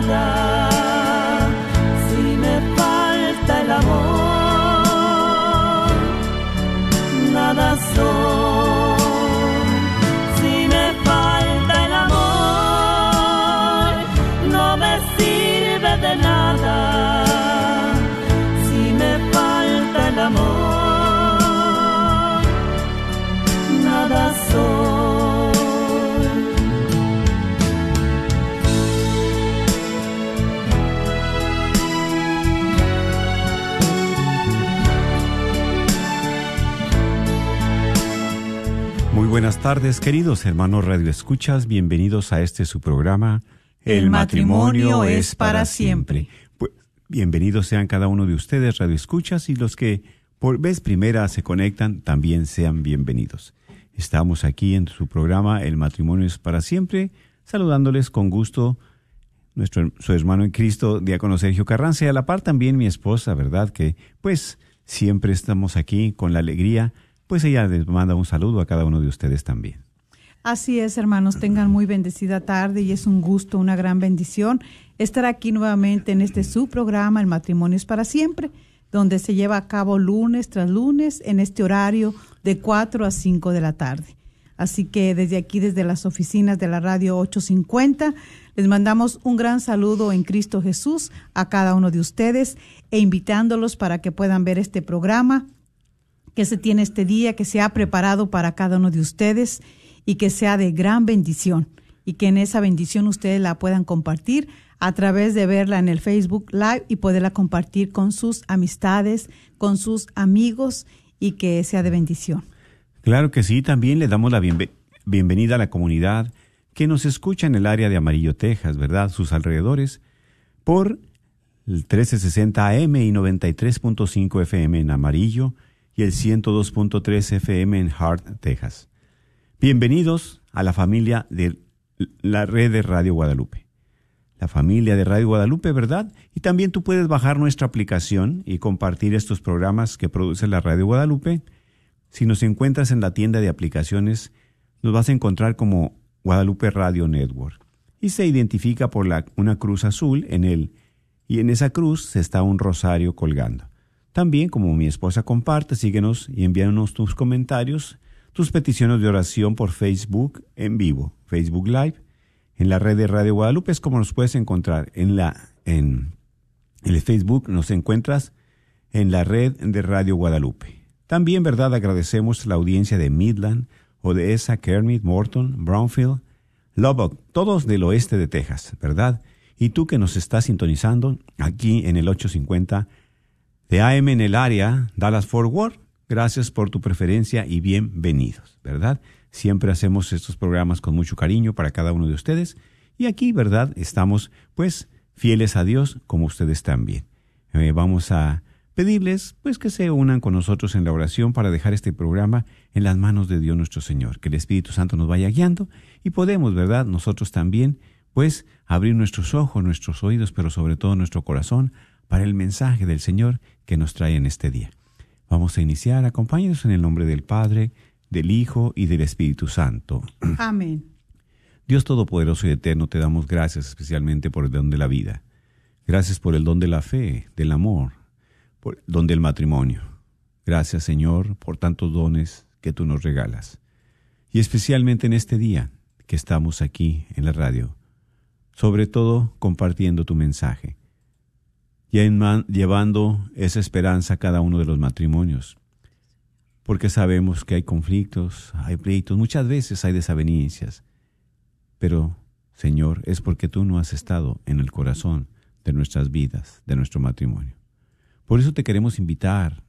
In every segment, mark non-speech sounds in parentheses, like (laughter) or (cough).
nada. Buenas tardes, queridos hermanos Radio Escuchas. Bienvenidos a este su programa. El matrimonio es para siempre. Pues, bienvenidos sean cada uno de ustedes, Radio Escuchas, y los que por vez primera se conectan, también sean bienvenidos. Estamos aquí en su programa El matrimonio es para siempre, saludándoles con gusto nuestro su hermano en Cristo, diácono Sergio Carranza, y a la par también mi esposa, ¿verdad? Que pues siempre estamos aquí con la alegría, pues ella les manda un saludo a cada uno de ustedes también. Así es, hermanos, tengan muy bendecida tarde y es un gusto, una gran bendición estar aquí nuevamente en este su programa, El matrimonio es para siempre, donde se lleva a cabo lunes tras lunes en este horario de 4 a 5 de la tarde. Así que desde aquí, desde las oficinas de la radio 850, les mandamos un gran saludo en Cristo Jesús a cada uno de ustedes e invitándolos para que puedan ver este programa que se tiene este día, que se ha preparado para cada uno de ustedes y que sea de gran bendición y que en esa bendición ustedes la puedan compartir a través de verla en el Facebook Live y poderla compartir con sus amistades, con sus amigos y que sea de bendición. Claro que sí, también le damos la bienve- bienvenida a la comunidad que nos escucha en el área de Amarillo, Texas, ¿verdad? Sus alrededores, por el 1360 AM y 93.5 FM en Amarillo y el 102.3 FM en Hart, Texas. Bienvenidos a la familia de la red de Radio Guadalupe. La familia de Radio Guadalupe, ¿verdad? Y también tú puedes bajar nuestra aplicación y compartir estos programas que produce la Radio Guadalupe. Si nos encuentras en la tienda de aplicaciones, nos vas a encontrar como Guadalupe Radio Network. Y se identifica por una cruz azul en él. Y en esa cruz está un rosario colgando. También, como mi esposa comparte, síguenos y envíanos tus comentarios, tus peticiones de oración por Facebook en vivo, Facebook Live. En la red de Radio Guadalupe es como nos puedes encontrar. En la en el Facebook nos encuentras en la red de Radio Guadalupe. También, ¿verdad? Agradecemos la audiencia de Midland, Odessa, Kermit, Morton, Brownfield, Lubbock, todos del oeste de Texas, ¿verdad? Y tú que nos estás sintonizando aquí en el 850 de AM en el área Dallas Fort Worth, gracias por tu preferencia y bienvenidos, ¿verdad? Siempre hacemos estos programas con mucho cariño para cada uno de ustedes y aquí, ¿verdad? Estamos pues fieles a Dios como ustedes también. Eh, vamos a pedirles pues que se unan con nosotros en la oración para dejar este programa en las manos de Dios nuestro Señor, que el Espíritu Santo nos vaya guiando y podemos, ¿verdad? Nosotros también pues abrir nuestros ojos, nuestros oídos, pero sobre todo nuestro corazón para el mensaje del Señor que nos trae en este día. Vamos a iniciar, acompáñenos en el nombre del Padre, del Hijo y del Espíritu Santo. Amén. Dios Todopoderoso y Eterno, te damos gracias especialmente por el don de la vida. Gracias por el don de la fe, del amor, por el don del matrimonio. Gracias, Señor, por tantos dones que tú nos regalas. Y especialmente en este día que estamos aquí en la radio, sobre todo compartiendo tu mensaje, llevando esa esperanza a cada uno de los matrimonios, porque sabemos que hay conflictos, hay pleitos, muchas veces hay desavenencias, pero, Señor, es porque tú no has estado en el corazón de nuestras vidas, de nuestro matrimonio. Por eso te queremos invitar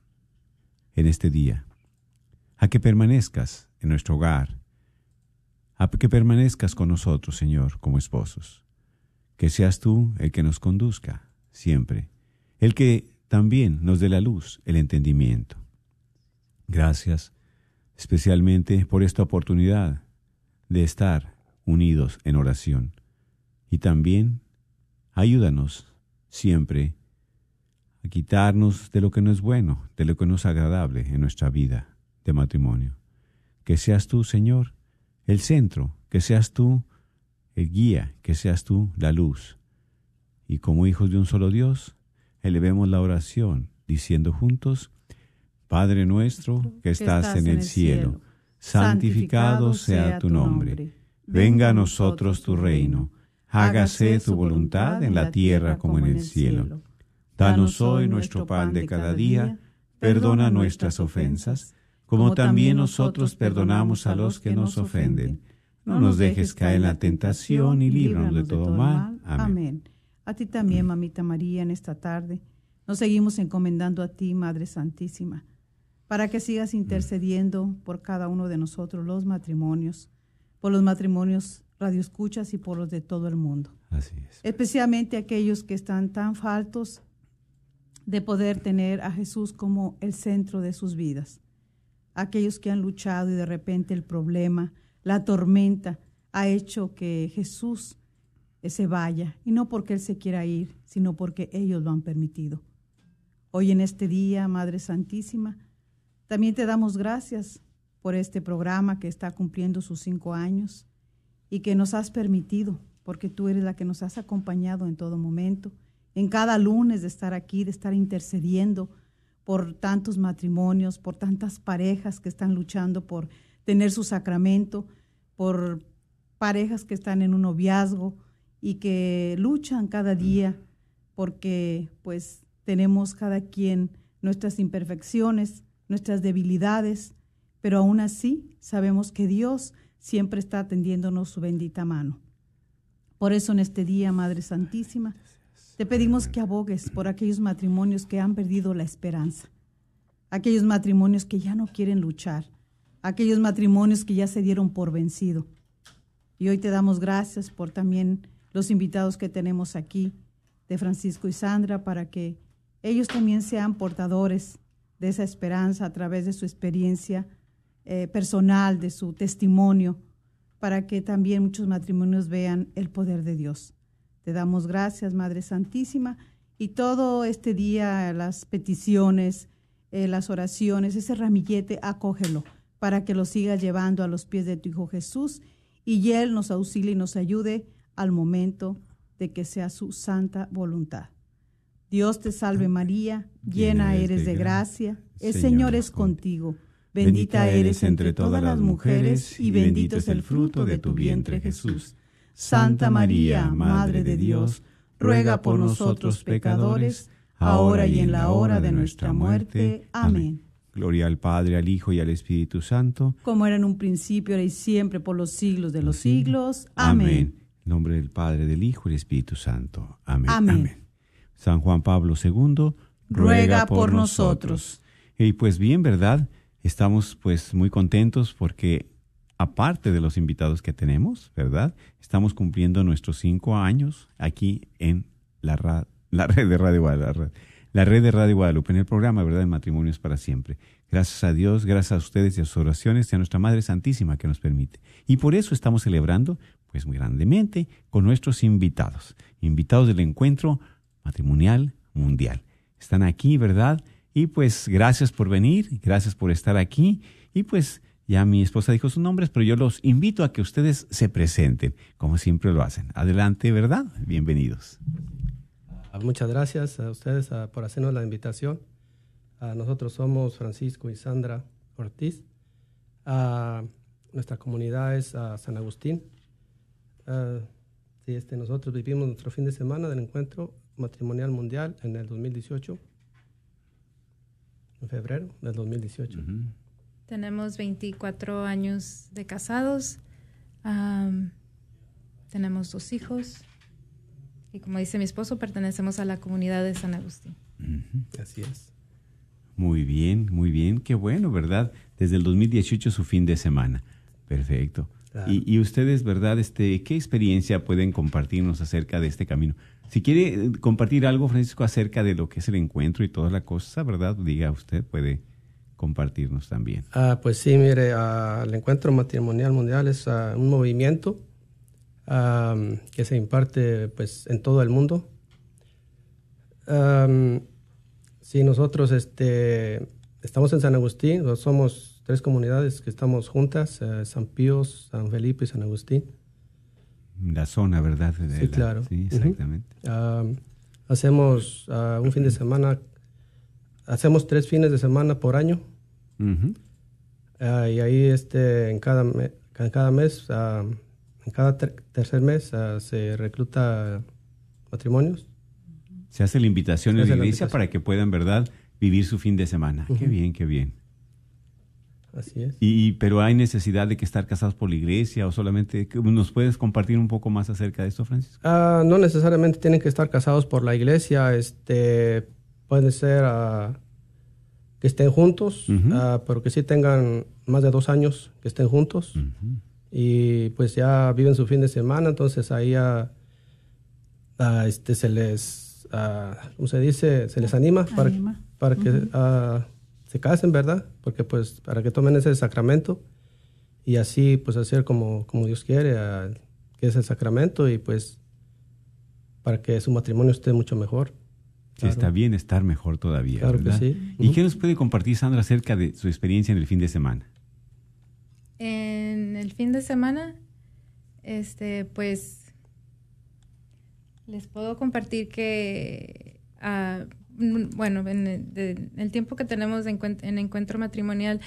en este día a que permanezcas en nuestro hogar, a que permanezcas con nosotros, Señor, como esposos. Que seas tú el que nos conduzca siempre, el que también nos dé la luz, el entendimiento. Gracias especialmente por esta oportunidad de estar unidos en oración. Y también ayúdanos siempre a quitarnos de lo que no es bueno, de lo que no es agradable en nuestra vida de matrimonio. Que seas tú, Señor, el centro, que seas tú el guía, que seas tú la luz. Y como hijos de un solo Dios, elevemos la oración, diciendo juntos, Padre nuestro que estás, en el cielo, santificado sea tu nombre. Venga a nosotros tu reino, hágase tu voluntad en la tierra como en el cielo. Danos hoy nuestro pan de cada día, perdona nuestras ofensas, como también nosotros perdonamos a los que nos ofenden. No nos dejes caer en la tentación y líbranos de todo mal. Amén. A ti también, mamita María, en esta tarde. Nos seguimos encomendando a ti, Madre Santísima, para que sigas intercediendo por cada uno de nosotros los matrimonios por los matrimonios radioescuchas y por los de todo el mundo. Así es. Especialmente aquellos que están tan faltos de poder tener a Jesús como el centro de sus vidas. Aquellos que han luchado y de repente el problema, la tormenta, ha hecho que Jesús se vaya, y no porque Él se quiera ir, sino porque ellos lo han permitido. Hoy en este día, Madre Santísima, también te damos gracias por este programa que está cumpliendo sus cinco años y que nos has permitido, porque tú eres la que nos has acompañado en todo momento, en cada lunes de estar aquí, de estar intercediendo por tantos matrimonios, por tantas parejas que están luchando por tener su sacramento, por parejas que están en un noviazgo y que luchan cada día porque pues tenemos cada quien nuestras imperfecciones, nuestras debilidades, pero aún así sabemos que Dios siempre está atendiéndonos su bendita mano. Por eso en este día, Madre Santísima, te pedimos que abogues por aquellos matrimonios que han perdido la esperanza, aquellos matrimonios que ya no quieren luchar, aquellos matrimonios que ya se dieron por vencido. Y hoy te damos gracias por también los invitados que tenemos aquí, de Francisco y Sandra, para que ellos también sean portadores de esa esperanza a través de su experiencia eh, personal, de su testimonio, para que también muchos matrimonios vean el poder de Dios. Te damos gracias, Madre Santísima, y todo este día las peticiones, eh, las oraciones, ese ramillete, acógelo para que lo siga llevando a los pies de tu Hijo Jesús y Él nos auxilie y nos ayude al momento de que sea su santa voluntad. Dios te salve María, llena eres de gracia, el Señor es contigo. Bendita eres entre todas las mujeres y bendito es el fruto de tu vientre Jesús. Santa María, Madre de Dios, ruega por nosotros pecadores, ahora y en la hora de nuestra muerte. Amén. Gloria al Padre, al Hijo y al Espíritu Santo. Como era en un principio, ahora y siempre, por los siglos de los siglos. Amén. En nombre del Padre, del Hijo y del Espíritu Santo. Amén. Amén. San Juan Pablo II, ruega por nosotros. Y pues bien, ¿verdad? Estamos pues muy contentos porque aparte de los invitados que tenemos, ¿verdad? Estamos cumpliendo nuestros cinco años aquí en la, la red de Radio Guadalupe. La red de Radio Guadalupe, en el programa, ¿verdad? De Matrimonios para Siempre. Gracias a Dios, gracias a ustedes y a sus oraciones y a nuestra Madre Santísima que nos permite. Y por eso estamos celebrando, pues muy grandemente, con nuestros invitados. Invitados del encuentro matrimonial mundial. Están aquí, ¿verdad? Y pues gracias por venir, gracias por estar aquí. Y pues ya mi esposa dijo sus nombres, pero yo los invito a que ustedes se presenten, como siempre lo hacen. Adelante, ¿verdad? Bienvenidos. Ah, muchas gracias a ustedes ah, por hacernos la invitación. Ah, nosotros somos Francisco y Sandra Ortiz. nuestra comunidad es San Agustín. Sí, este, nosotros vivimos nuestro fin de semana del encuentro matrimonial mundial en el 2018 en febrero del 2018. Tenemos 24 años de casados, tenemos dos hijos y como dice mi esposo, pertenecemos a la comunidad de San Agustín. Así es. Muy bien, muy bien, qué bueno, ¿verdad? Desde el 2018 su fin de semana. Perfecto. Y, ustedes, ¿verdad? Este, ¿Qué experiencia pueden compartirnos acerca de este camino? Si quiere eh, compartir algo, Francisco, acerca de lo que es el encuentro y toda la cosa, ¿verdad? Diga usted, puede compartirnos también. Ah, pues sí, mire, ah, el encuentro matrimonial mundial es ah, un movimiento que se imparte pues en todo el mundo. sí, nosotros este, estamos en San Agustín, somos tres comunidades que estamos juntas, eh, San Pío, San Felipe y San Agustín la zona, ¿verdad? sí, claro. Sí, exactamente. hacemos uh, un fin de semana, hacemos tres fines de semana por año. Ah, y ahí este, en, cada en cada mes, ah, en cada tercer mes se recluta matrimonios. Se hace la invitación en la iglesia para que puedan, ¿verdad?, vivir su fin de semana. Qué bien, qué bien. Así es. Y, pero hay necesidad de que estar casados por la iglesia o solamente, ¿nos puedes compartir un poco más acerca de esto, Francisco? Ah, no necesariamente tienen que estar casados por la iglesia, este, puede ser ah, que estén juntos, uh pero que sí tengan más de dos años que estén juntos y pues ya viven su fin de semana, entonces ahí ya este, se les, ¿cómo se dice? Se les anima, para, para que se casen, ¿verdad? Porque pues para que tomen ese sacramento y así pues hacer como, como Dios quiere, que es el sacramento y pues para que su matrimonio esté mucho mejor. Sí, está bien estar mejor todavía. Claro que sí. ¿Y qué nos puede compartir Sandra acerca de su experiencia en el fin de semana? En el fin de semana, este, pues les puedo compartir que uh, Mm, bueno, en el, tiempo que tenemos en, encuentro matrimonial,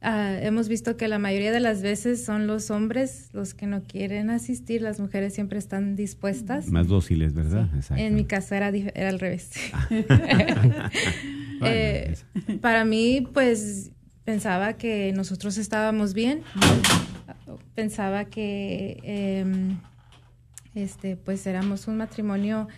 ah, hemos visto que la mayoría de las veces son los hombres los que no quieren asistir, las mujeres siempre están dispuestas. Más dóciles, ¿verdad? En mi caso era, era al revés. (laughs) (laughs) Eh, para mí, pues pensaba que nosotros estábamos bien, pensaba que em, este, pues éramos un matrimonio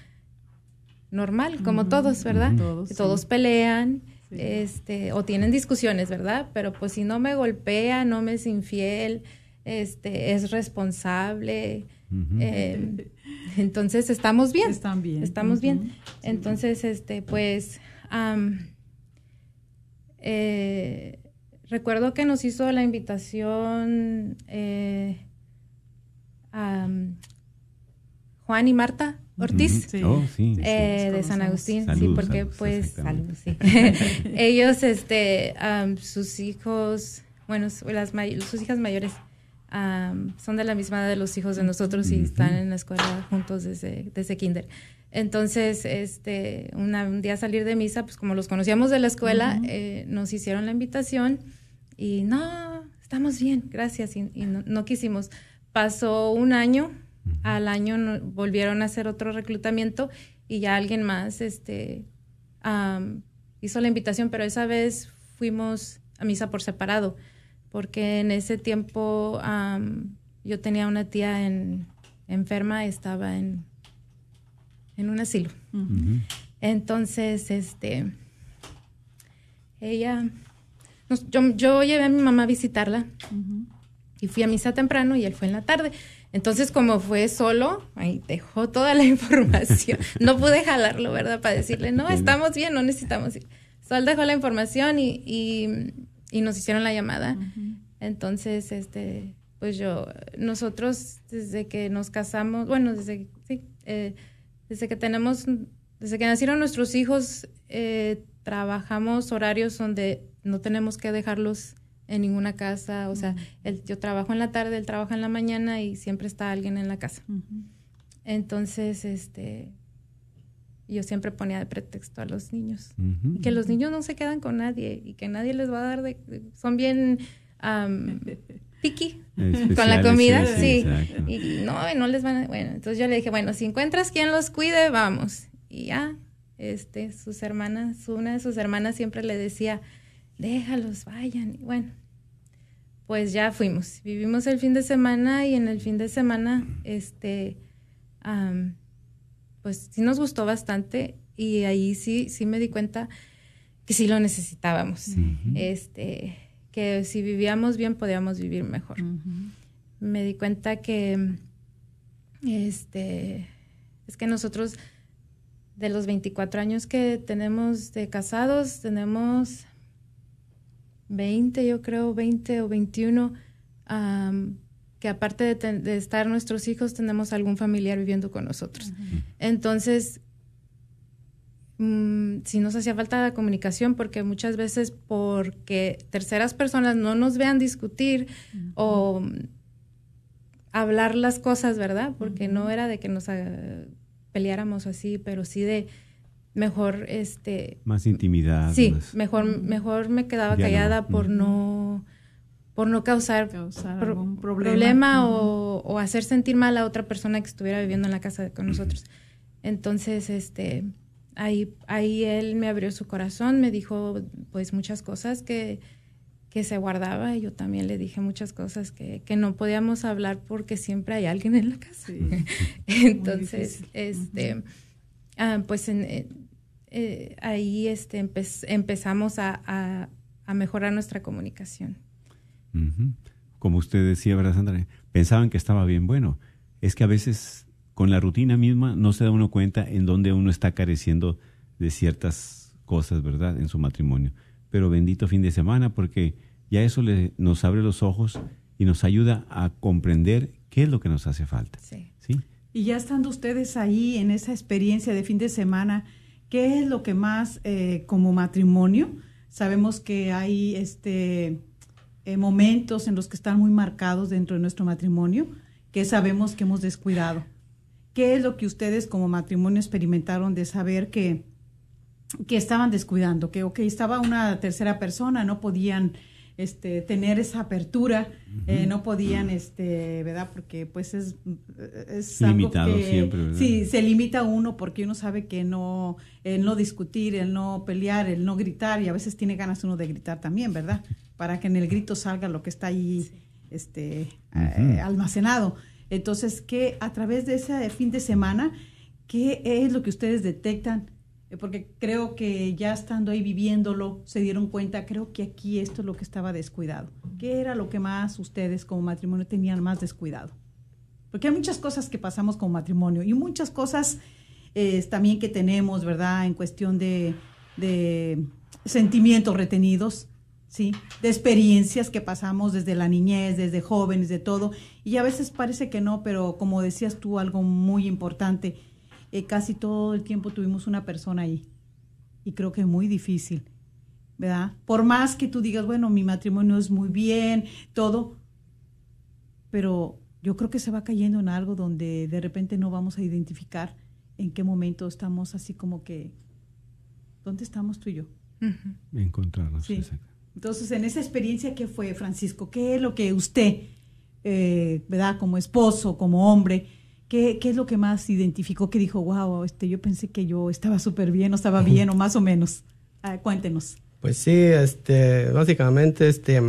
normal, como todos, ¿verdad? Todos, pelean, este, o tienen discusiones, ¿verdad? Pero pues si no me golpea, no me es infiel, este, es responsable. Eh, entonces estamos bien. Están bien. Estamos bien. Entonces, este, pues, eh, recuerdo que nos hizo la invitación eh, Juan y Marta Ortiz, oh, eh, de San Agustín, sí, porque pues (laughs) ellos, este, sus hijos, bueno, las sus hijas mayores son de la misma edad de los hijos de nosotros y están en la escuela juntos desde, desde kinder. Entonces, este, un día salir de misa, pues como los conocíamos de la escuela, eh, nos hicieron la invitación y no, estamos bien, gracias, y, no, no quisimos. Pasó un año al año volvieron a hacer otro reclutamiento y ya alguien más este, hizo la invitación, pero esa vez fuimos a misa por separado, porque en ese tiempo yo tenía una tía en, enferma, estaba en, en un asilo. Entonces, este, ella yo, yo, llevé a mi mamá a visitarla y fui a misa temprano y él fue en la tarde. Entonces, como fue solo, ahí dejó toda la (laughs) información. no pude jalarlo, ¿verdad? Para decirle, no, estamos bien, no necesitamos ir. Solo dejó la información y, y, nos hicieron la llamada. Entonces, este, pues yo, nosotros desde que nos casamos, bueno, desde, sí, eh, desde que tenemos, desde que nacieron nuestros hijos, eh, trabajamos horarios donde no tenemos que dejarlos en ninguna casa, o sea, yo trabajo en la tarde, él trabaja en la mañana y siempre está alguien en la casa. Entonces, este, yo siempre ponía de pretexto a los niños, que los niños no se quedan con nadie y que nadie les va a dar de, son bien um, (laughs) picky con la comida, sí, y no, no les van a, bueno, entonces yo le dije, bueno, si encuentras quien los cuide, vamos, y ya, este, sus hermanas, una de sus hermanas siempre le decía, déjalos, vayan. Y bueno, pues ya fuimos. Vivimos el fin de semana y en el fin de semana, este, pues sí nos gustó bastante y ahí sí, sí me di cuenta que sí lo necesitábamos. Este, que si vivíamos bien podíamos vivir mejor. Me di cuenta que, este, es que nosotros de los 24 años que tenemos de casados, tenemos 20, yo creo, 20 o 21, que aparte de, estar nuestros hijos, tenemos algún familiar viviendo con nosotros. Entonces, mm, si nos hacía falta la comunicación, porque muchas veces porque terceras personas no nos vean discutir o hablar las cosas, ¿verdad? Porque no era de que nos ah, peleáramos así, pero sí de mejor este más intimidad sí mejor mejor me quedaba callada por no por no causar, algún problema, o, hacer sentir mal a otra persona que estuviera viviendo en la casa con nosotros. Entonces este ahí ahí él me abrió su corazón me dijo pues muchas cosas que que se guardaba y yo también le dije muchas cosas que, que no podíamos hablar porque siempre hay alguien en la casa. (laughs) Entonces este ah, pues en, eh, ahí este, empezamos a, mejorar nuestra comunicación. Como usted decía, ¿verdad, Sandra? Pensaban que estaba bien. Bueno, es que a veces con la rutina misma no se da uno cuenta en dónde uno está careciendo de ciertas cosas, ¿verdad? En su matrimonio. Pero bendito fin de semana porque ya eso le, nos abre los ojos y nos ayuda a comprender qué es lo que nos hace falta. Sí. ¿sí? Y ya estando ustedes ahí en esa experiencia de fin de semana, ¿Qué es lo que más eh, como matrimonio? Sabemos que hay este, eh, momentos en los que están muy marcados dentro de nuestro matrimonio que sabemos que hemos descuidado. ¿Qué es lo que ustedes como matrimonio experimentaron de saber que, que estaban descuidando? Que, ok, estaba una tercera persona, no podían este, tener esa apertura, eh, no podían, este, ¿verdad? Porque pues es, es limitado siempre, Sí, se limita uno porque uno sabe que no, el no discutir, el no pelear, el no gritar, y a veces tiene ganas uno de gritar también, ¿verdad? Para que en el grito salga lo que está ahí este, eh, almacenado. Entonces, que a través de ese fin de semana, ¿qué es lo que ustedes detectan? Eh, porque creo que ya estando ahí viviéndolo, se dieron cuenta, creo que aquí esto es lo que estaba descuidado. ¿Qué era lo que más ustedes como matrimonio tenían más descuidado? Porque hay muchas cosas que pasamos como matrimonio y muchas cosas eh, también que tenemos, ¿verdad? En cuestión de, de sentimientos retenidos, ¿sí? De experiencias que pasamos desde la niñez, desde jóvenes, de todo. Y a veces parece que no, pero como decías tú, algo muy importante, eh, casi todo el tiempo tuvimos una persona ahí. Y creo que es muy difícil, ¿verdad? Por más que tú digas, bueno, mi matrimonio es muy bien, todo, pero yo creo que se va cayendo en algo donde de repente no vamos a identificar en qué momento estamos así como que, ¿dónde estamos tú y yo? Encontrarnos. Sí. Entonces, en esa experiencia, ¿qué fue, Francisco? ¿Qué es lo que usted, eh, ¿verdad? Como esposo, como hombre, ¿Qué, es lo que más identificó que dijo, wow, este, yo pensé que yo estaba súper bien o estaba bien o más o menos? Ah, cuéntenos. Pues sí, este, básicamente, este,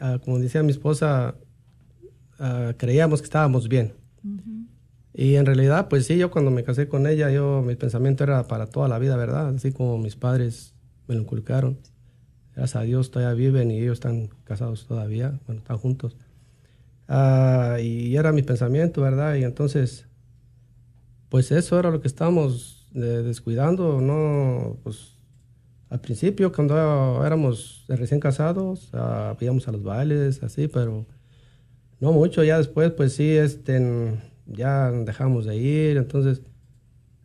ah, como decía mi esposa, ah, creíamos que estábamos bien. Y en realidad, pues sí, yo cuando me casé con ella, yo mi pensamiento era para toda la vida, ¿verdad? Así como mis padres me lo inculcaron. gracias a Dios todavía viven y ellos están casados todavía, bueno, están juntos. Ah, y era mi pensamiento, ¿verdad? Y entonces, pues eso era lo que estábamos descuidando, ¿no? Pues al principio, cuando éramos recién casados, uh, íbamos a los bailes, así, pero no mucho. Ya después, pues sí, este, ya dejamos de ir. Entonces,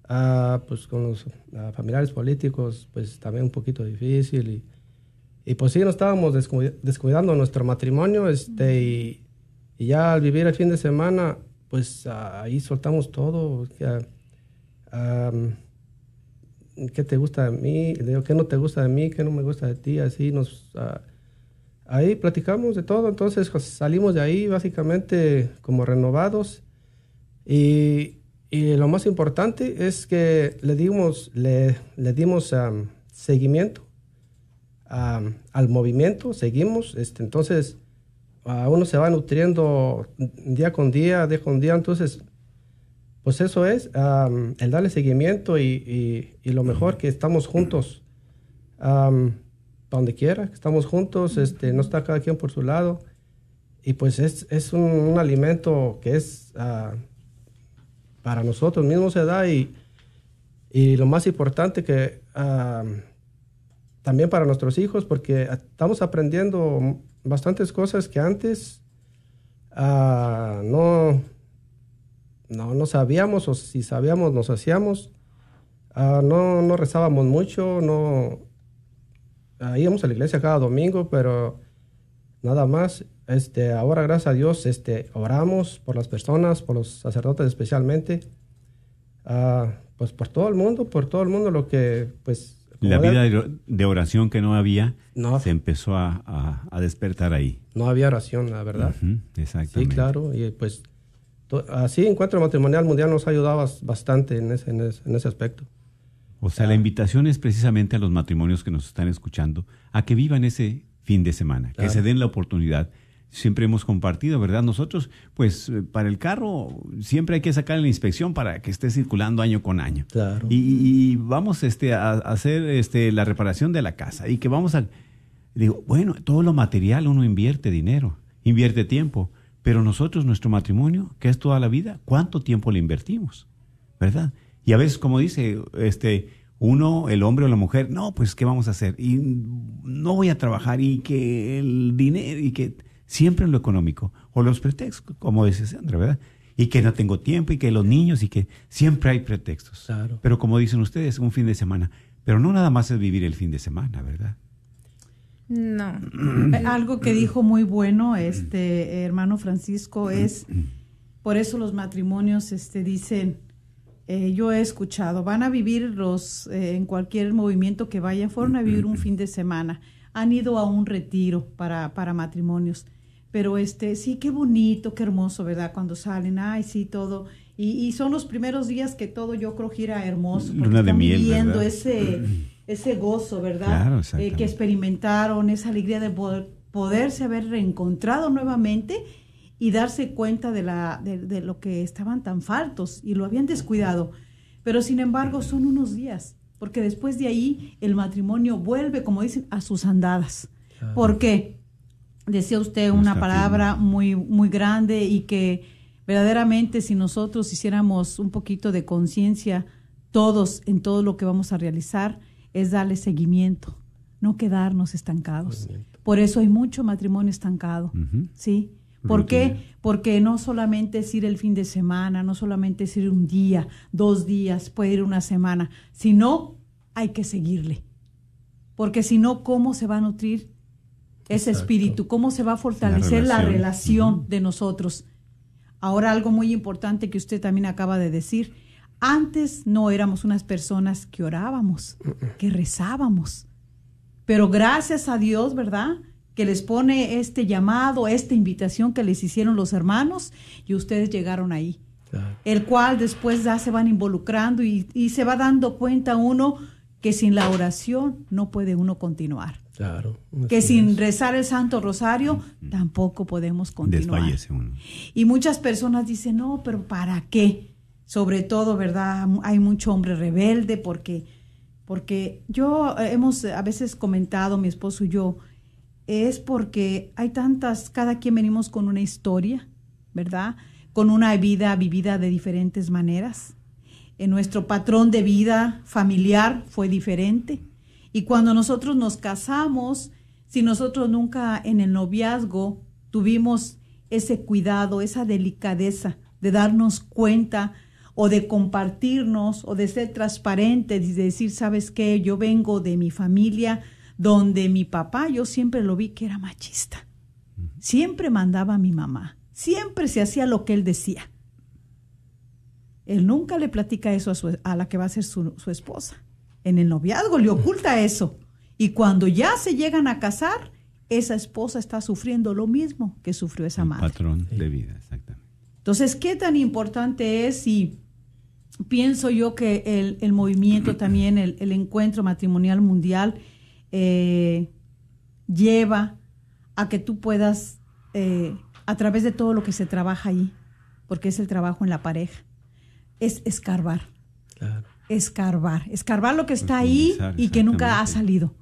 uh, pues con los familiares políticos, pues también un poquito difícil. Y, y pues sí, nos estábamos descuidando nuestro matrimonio. Este, y, y ya al vivir el fin de semana, pues ahí soltamos todo. ¿Qué te gusta de mí? ¿Qué no te gusta de mí? ¿Qué no me gusta de ti? Así nos... Ah, ahí platicamos de todo. Entonces pues, salimos de ahí básicamente como renovados. Y, y lo más importante es que le dimos, le, le dimos seguimiento al movimiento, seguimos. Este, entonces uno se va nutriendo día con día, día con día, entonces, pues eso es, el darle seguimiento y, lo mejor que estamos juntos, donde quiera, que estamos juntos, este, no está cada quien por su lado, y pues es, un, alimento que es ah, para nosotros mismos se da y, y lo más importante que también para nuestros hijos, porque estamos aprendiendo bastantes cosas que antes ah, no, no, no sabíamos o si sabíamos nos hacíamos. Ah, no, no rezábamos mucho, no ah, íbamos a la iglesia cada domingo, pero nada más. Este, ahora, gracias a Dios, este, oramos por las personas, por los sacerdotes especialmente, pues por todo el mundo, por todo el mundo lo que pues la vida de oración que no había se empezó a, despertar ahí. No había oración, la verdad. exactamente. Sí, claro. Y pues así Encuentro Matrimonial Mundial nos ha ayudado bastante en ese, en ese, aspecto. O sea, la invitación es precisamente a los matrimonios que nos están escuchando a que vivan ese fin de semana, que se den la oportunidad siempre hemos compartido, ¿verdad? Nosotros, pues eh, para el carro siempre hay que sacar la inspección para que esté circulando año con año. Claro. Y, vamos este, a, hacer este, la reparación de la casa y que vamos a... Digo, bueno, todo lo material uno invierte dinero, invierte tiempo, pero nosotros, nuestro matrimonio, que es toda la vida, ¿cuánto tiempo le invertimos? ¿Verdad? Y a veces, como dice, este, uno, el hombre o la mujer, no, pues, ¿qué vamos a hacer? Y no voy a trabajar y que el dinero y que siempre en lo económico, o los pretextos, como dice Sandra, ¿verdad? Y que no tengo tiempo, y que los niños, y que siempre hay pretextos. Claro. Pero como dicen ustedes, un fin de semana. Pero no nada más es vivir el fin de semana, ¿verdad? No. (clears throat) Algo que dijo muy bueno este hermano Francisco es, por eso los matrimonios este, dicen, eh, yo he escuchado, van a vivir los, eh, en cualquier movimiento que vayan, fueron a vivir un (clears throat) fin de semana, han ido a un retiro para, para matrimonios pero este, sí, qué bonito, qué hermoso, ¿verdad? Cuando salen, ay, sí, todo. Y, y son los primeros días que todo yo creo gira hermoso. Porque Luna de miel, viviendo ese, (clears throat) ese gozo, ¿verdad? Claro, eh, que experimentaron, esa alegría de poder, poderse haber reencontrado nuevamente y darse cuenta de, la, de, de, lo que estaban tan faltos y lo habían descuidado. Pero sin embargo son unos días, porque después de ahí el matrimonio vuelve, como dicen, a sus andadas. ¿Por qué? Decía usted una palabra muy, muy grande y que verdaderamente si nosotros hiciéramos un poquito de conciencia todos en todo lo que vamos a realizar, es darle seguimiento, no quedarnos estancados. Por eso hay mucho matrimonio estancado, ¿sí? ¿Por qué? Porque no solamente es ir el fin de semana, no solamente es ir un día, dos días, puede ir una semana, sino hay que seguirle. Porque si no, ¿cómo se va a nutrir ese espíritu, cómo se va a fortalecer la relación, de nosotros. Ahora algo muy importante que usted también acaba de decir, antes no éramos unas personas que orábamos, que rezábamos, pero gracias a Dios, ¿verdad? Que les pone este llamado, esta invitación que les hicieron los hermanos y ustedes llegaron ahí. El cual después ya se van involucrando y, y se va dando cuenta uno que sin la oración no puede uno continuar. Claro. Que sin rezar el Santo Rosario tampoco podemos continuar. Desfallece uno. Y muchas personas dicen, no, pero ¿para qué? Sobre todo, ¿verdad? Hay mucho hombre rebelde porque, porque yo eh, hemos a veces comentado, mi esposo y yo, es porque hay tantas, cada quien venimos con una historia, ¿verdad? Con una vida vivida de diferentes maneras. En nuestro patrón de vida familiar fue diferente. Y cuando nosotros nos casamos, si nosotros nunca en el noviazgo tuvimos ese cuidado, esa delicadeza de darnos cuenta o de compartirnos o de ser transparentes y de decir, sabes qué, yo vengo de mi familia donde mi papá, yo siempre lo vi que era machista. Siempre mandaba a mi mamá, siempre se hacía lo que él decía. Él nunca le platica eso a, la que va a ser su, su esposa. En el noviazgo le oculta eso. Y cuando ya se llegan a casar, esa esposa está sufriendo lo mismo que sufrió esa madre. Patrón de vida, exactamente. Entonces, ¿qué tan importante es y pienso yo que el, el movimiento también, el, el, encuentro matrimonial mundial, eh, lleva a que tú puedas, eh, a través de todo lo que se trabaja ahí, porque es el trabajo en la pareja, es escarbar. Escarbar, escarbar lo que está ahí y que nunca ha salido.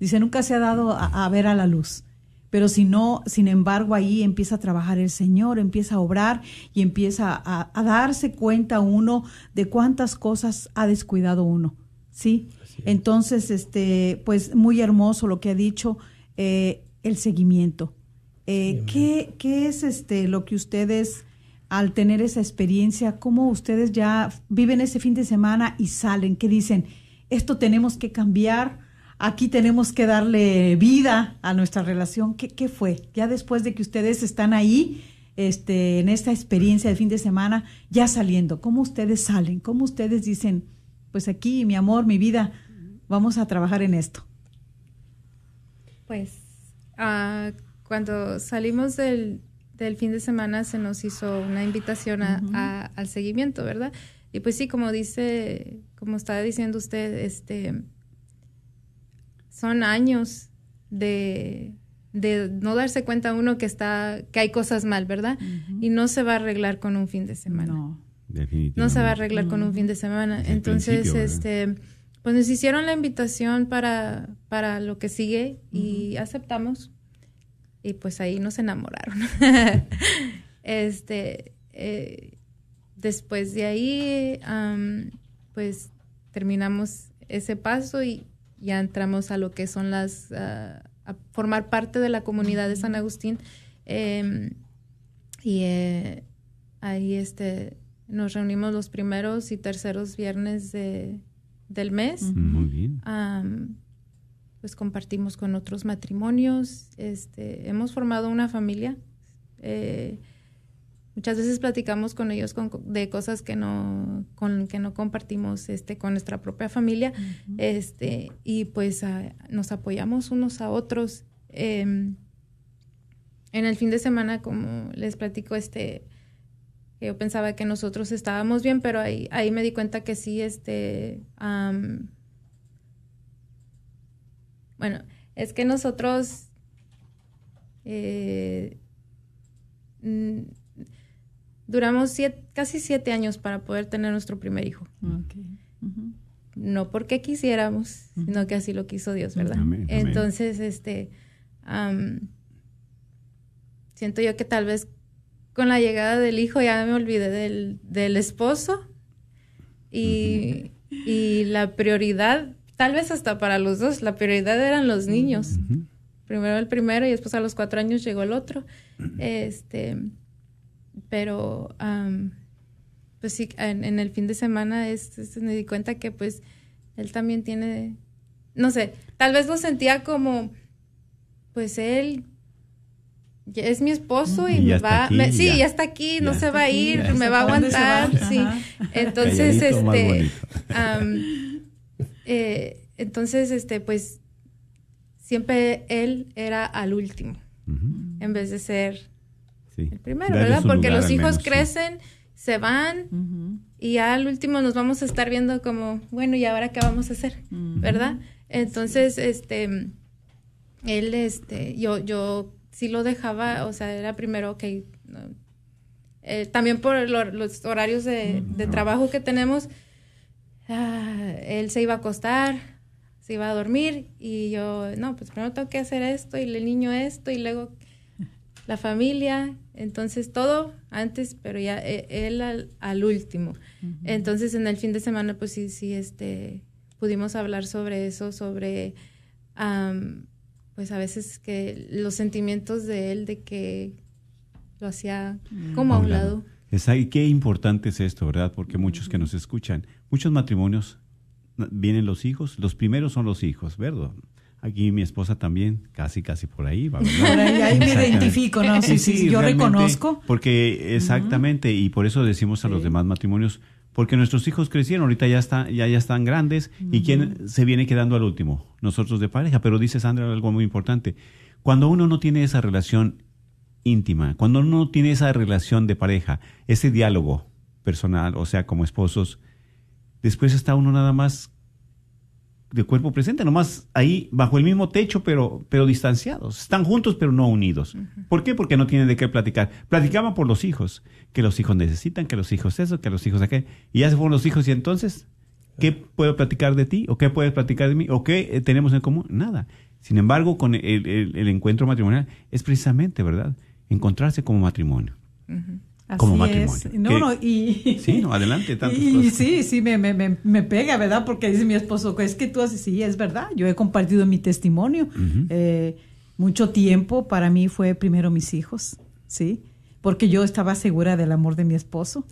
Dice, nunca se ha dado a, ver a la luz. Pero si no, sin embargo, ahí empieza a trabajar el Señor, empieza a obrar y empieza a, darse cuenta uno de cuántas cosas ha descuidado uno. ¿Sí? Entonces, este, pues muy hermoso lo que ha dicho, eh, el seguimiento. Eh, ¿qué, ¿Qué es este lo que ustedes, al tener esa experiencia, cómo ustedes ya viven ese fin de semana y salen? ¿Qué dicen? Esto tenemos que cambiar aquí tenemos que darle vida a nuestra relación. ¿Qué, qué fue? Ya después de que ustedes están ahí, este, en esta experiencia de fin de semana, ya saliendo, ¿cómo ustedes salen? ¿Cómo ustedes dicen, pues aquí, mi amor, mi vida, vamos a trabajar en esto? Pues uh, cuando salimos del, del, fin de semana se nos hizo una invitación a, al seguimiento, ¿verdad? Y pues sí, como dice, como estaba diciendo usted, este son años de, no darse cuenta uno que está que hay cosas mal, ¿verdad? Y no se va a arreglar con un fin de semana. No, definitivamente. No se va a arreglar con un fin de semana. Entonces, este, pues nos hicieron la invitación para, para lo que sigue y aceptamos. Y pues ahí nos enamoraron. (laughs) este, eh, después de ahí, pues terminamos ese paso y ya entramos a lo que son las, ah, a formar parte de la comunidad de San Agustín. Em, y eh, ahí este, nos reunimos los primeros y terceros viernes de, del mes. Muy bien. Pues compartimos con otros matrimonios. Este, hemos formado una familia. Eh, Muchas veces platicamos con ellos de cosas que no, con, que no compartimos este, con nuestra propia familia, este, y pues nos apoyamos unos a otros. Em, en el fin de semana, como les platico, este, yo pensaba que nosotros estábamos bien, pero ahí, ahí me di cuenta que sí, este, bueno, es que nosotros eh, duramos casi siete años para poder tener nuestro primer hijo. No porque quisiéramos, sino que así lo quiso Dios, ¿verdad? Entonces, este, siento yo que tal vez con la llegada del hijo ya me olvidé del, del esposo y, y, la prioridad, tal vez hasta para los dos, la prioridad eran los niños. Primero el primero y después a los cuatro años llegó el otro. Este, pero pues sí, en, el fin de semana es, me di cuenta que pues él también tiene, no sé, tal vez lo sentía como, pues él es mi esposo y, me va, sí, ya. está aquí, no se va a ir, me va a aguantar, sí. Entonces, este, eh, entonces, este, pues, siempre él era al último, en vez de ser el primero, ¿verdad? Porque los hijos crecen, se van y al último nos vamos a estar viendo como, bueno, ¿y ahora qué vamos a hacer? ¿Verdad? Entonces, este, él, este, yo, yo sí lo dejaba, o sea, era primero, ok, eh, también por los horarios de, trabajo que tenemos, ah, él se iba a acostar, se iba a dormir y yo, no, pues primero tengo que hacer esto y el niño esto y luego la familia, entonces todo antes, pero ya e, él al, último. Entonces en el fin de semana pues sí, sí, este, pudimos hablar sobre eso, sobre, pues a veces que los sentimientos de él, de que lo hacía como a un lado. Es ahí, qué importante es esto, ¿verdad? Porque muchos que nos escuchan, muchos matrimonios vienen los hijos, los primeros son los hijos, ¿verdad? Aquí mi esposa también, casi, casi por ahí va. Por ahí, me identifico, ¿no? Sí, sí, yo reconozco. Porque exactamente, y por eso decimos a los demás matrimonios, porque nuestros hijos crecieron, ahorita ya, está, ya, ya están grandes, y quién se viene quedando al último, nosotros de pareja. Pero dice Sandra algo muy importante, cuando uno no tiene esa relación íntima, cuando uno no tiene esa relación de pareja, ese diálogo personal, o sea, como esposos, después está uno nada más de cuerpo presente, nomás ahí bajo el mismo techo, pero, pero distanciados. Están juntos, pero no unidos. ¿Por qué? Porque no tienen de qué platicar. Platicaban por los hijos, que los hijos necesitan, que los hijos eso, que los hijos aquel. Y ya se fueron los hijos y entonces, ¿qué puedo platicar de ti? ¿O qué puedes platicar de mí? ¿O qué eh, tenemos en común? Nada. Sin embargo, con el, encuentro matrimonial es precisamente, ¿verdad? Encontrarse como matrimonio como matrimonio. No, no, y... Sí, no, adelante. Y, sí, sí, me, me, me, pega, ¿verdad? Porque dice mi esposo, es que tú haces, sí, es verdad, yo he compartido mi testimonio. Eh, mucho tiempo para mí fue primero mis hijos, ¿sí? Porque yo estaba segura del amor de mi esposo.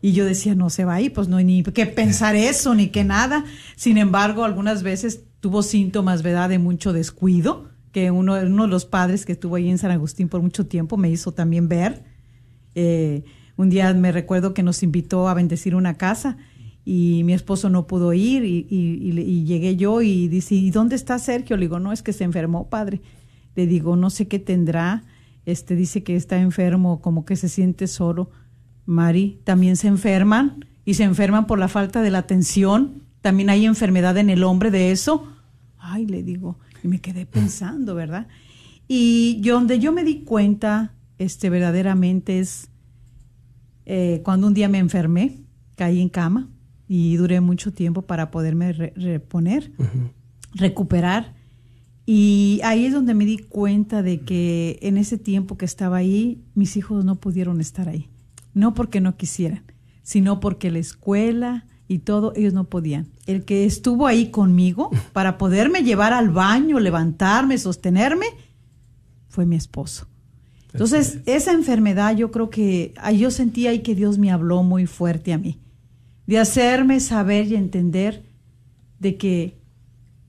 Y yo decía, no se va ahí, pues no hay ni que pensar eso, ni que nada. Sin embargo, algunas veces tuvo síntomas, ¿verdad?, de mucho descuido, que uno, uno de los padres que estuvo ahí en San Agustín por mucho tiempo me hizo también ver eh, un día me recuerdo que nos invitó a bendecir una casa y mi esposo no pudo ir y, llegué yo y dice, ¿y dónde está Sergio? Le digo, no, es que se enfermó, padre. Le digo, no sé qué tendrá. Este dice que está enfermo, como que se siente solo. Mari, también se enferman y se enferman por la falta de la atención. También hay enfermedad en el hombre de eso. Ay, le digo, y me quedé pensando, ¿verdad? Y yo, donde yo me di cuenta este, verdaderamente es eh, cuando un día me enfermé, caí en cama y duré mucho tiempo para poderme reponer, recuperar. Y ahí es donde me di cuenta de que en ese tiempo que estaba ahí, mis hijos no pudieron estar ahí. No porque no quisieran, sino porque la escuela y todo, ellos no podían. El que estuvo ahí conmigo para poderme llevar al baño, levantarme, sostenerme, fue mi esposo. Entonces, esa enfermedad yo creo que yo sentía ahí que Dios me habló muy fuerte a mí, de hacerme saber y entender de que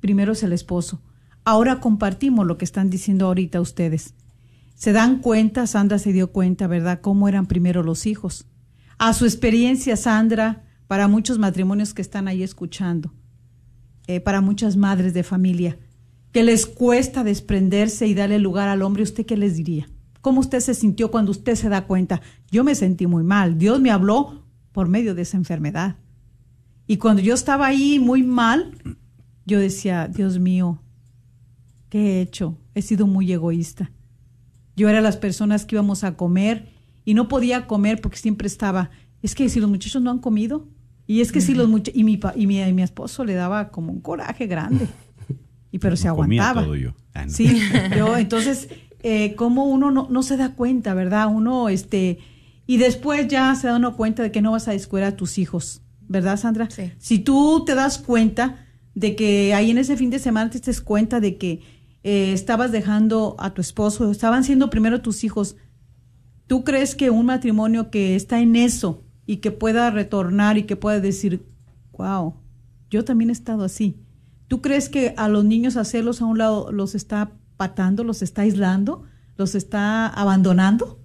primero es el esposo. Ahora compartimos lo que están diciendo ahorita ustedes. Se dan cuenta, Sandra se dio cuenta, ¿verdad?, cómo eran primero los hijos. A su experiencia, Sandra, para muchos matrimonios que están ahí escuchando, eh, para muchas madres de familia, que les cuesta desprenderse y darle lugar al hombre, ¿usted qué les diría? ¿Cómo usted se sintió cuando usted se da cuenta? Yo me sentí muy mal. Dios me habló por medio de esa enfermedad. Y cuando yo estaba ahí muy mal, yo decía, Dios mío, ¿qué he hecho? He sido muy egoísta. Yo era las personas que íbamos a comer y no podía comer porque siempre estaba, es que si los muchachos no han comido, y es que si los muchachos, y mi, y mi, mi esposo le daba como un coraje grande, y pero (laughs) se aguantaba. Todo yo. Ah, sí, yo entonces eh, cómo uno no, se da cuenta, ¿verdad? Uno, este, y después ya se da uno cuenta de que no vas a descuidar a tus hijos, ¿verdad, Sandra? Sí. Si tú te das cuenta de que ahí en ese fin de semana te des cuenta de que eh, estabas dejando a tu esposo, estaban siendo primero tus hijos, ¿tú crees que un matrimonio que está en eso y que pueda retornar y que pueda decir, wow, yo también he estado así? ¿Tú crees que a los niños hacerlos a un lado los está patando, los está aislando, los está abandonando?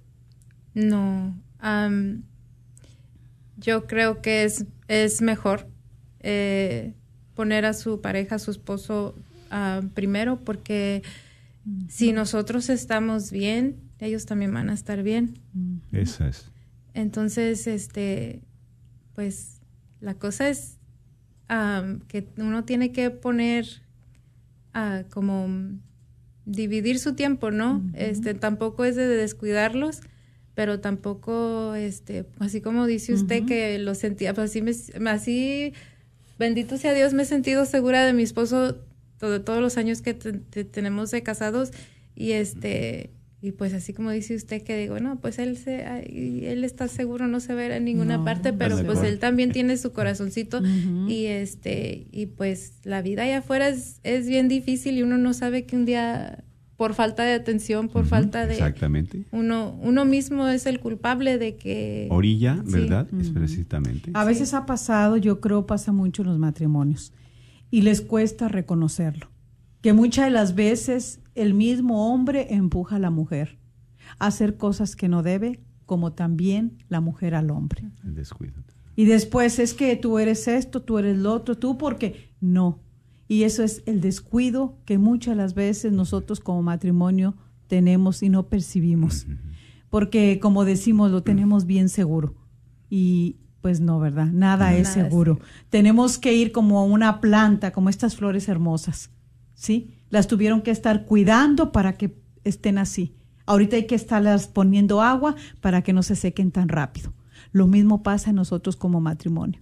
No, yo creo que es, es mejor eh, poner a su pareja, a su esposo primero, porque si nosotros estamos bien, ellos también van a estar bien. Eso es. Entonces, este, pues la cosa es que uno tiene que poner uh, como dividir su tiempo, ¿no? Este, tampoco es de descuidarlos, pero tampoco, este, así como dice usted que lo sentía, pues así, me, así bendito sea Dios, me he sentido segura de mi esposo todo, todos los años que tenemos de casados y este y pues así como dice usted que digo, no, pues él se él está seguro, no se verá en ninguna parte, pero pues él también tiene su corazoncito y este y pues la vida allá afuera es, es bien difícil y uno no sabe que un día por falta de atención, por falta de Exactamente. Uno uno mismo es el culpable de que orilla, ¿verdad? Es precisamente. A veces ha pasado, yo creo pasa mucho en los matrimonios y les cuesta reconocerlo, que muchas de las veces el mismo hombre empuja a la mujer a hacer cosas que no debe, como también la mujer al hombre. El descuido. Y después es que tú eres esto, tú eres lo otro, tú porque no. Y eso es el descuido que muchas de las veces nosotros como matrimonio tenemos y no percibimos. Porque como decimos, lo tenemos bien seguro. Y pues no, ¿verdad? Nada, es seguro. Tenemos que ir como una planta, como estas flores hermosas. ¿Sí? las tuvieron que estar cuidando para que estén así. Ahorita hay que estarlas poniendo agua para que no se sequen tan rápido. Lo mismo pasa en nosotros como matrimonio.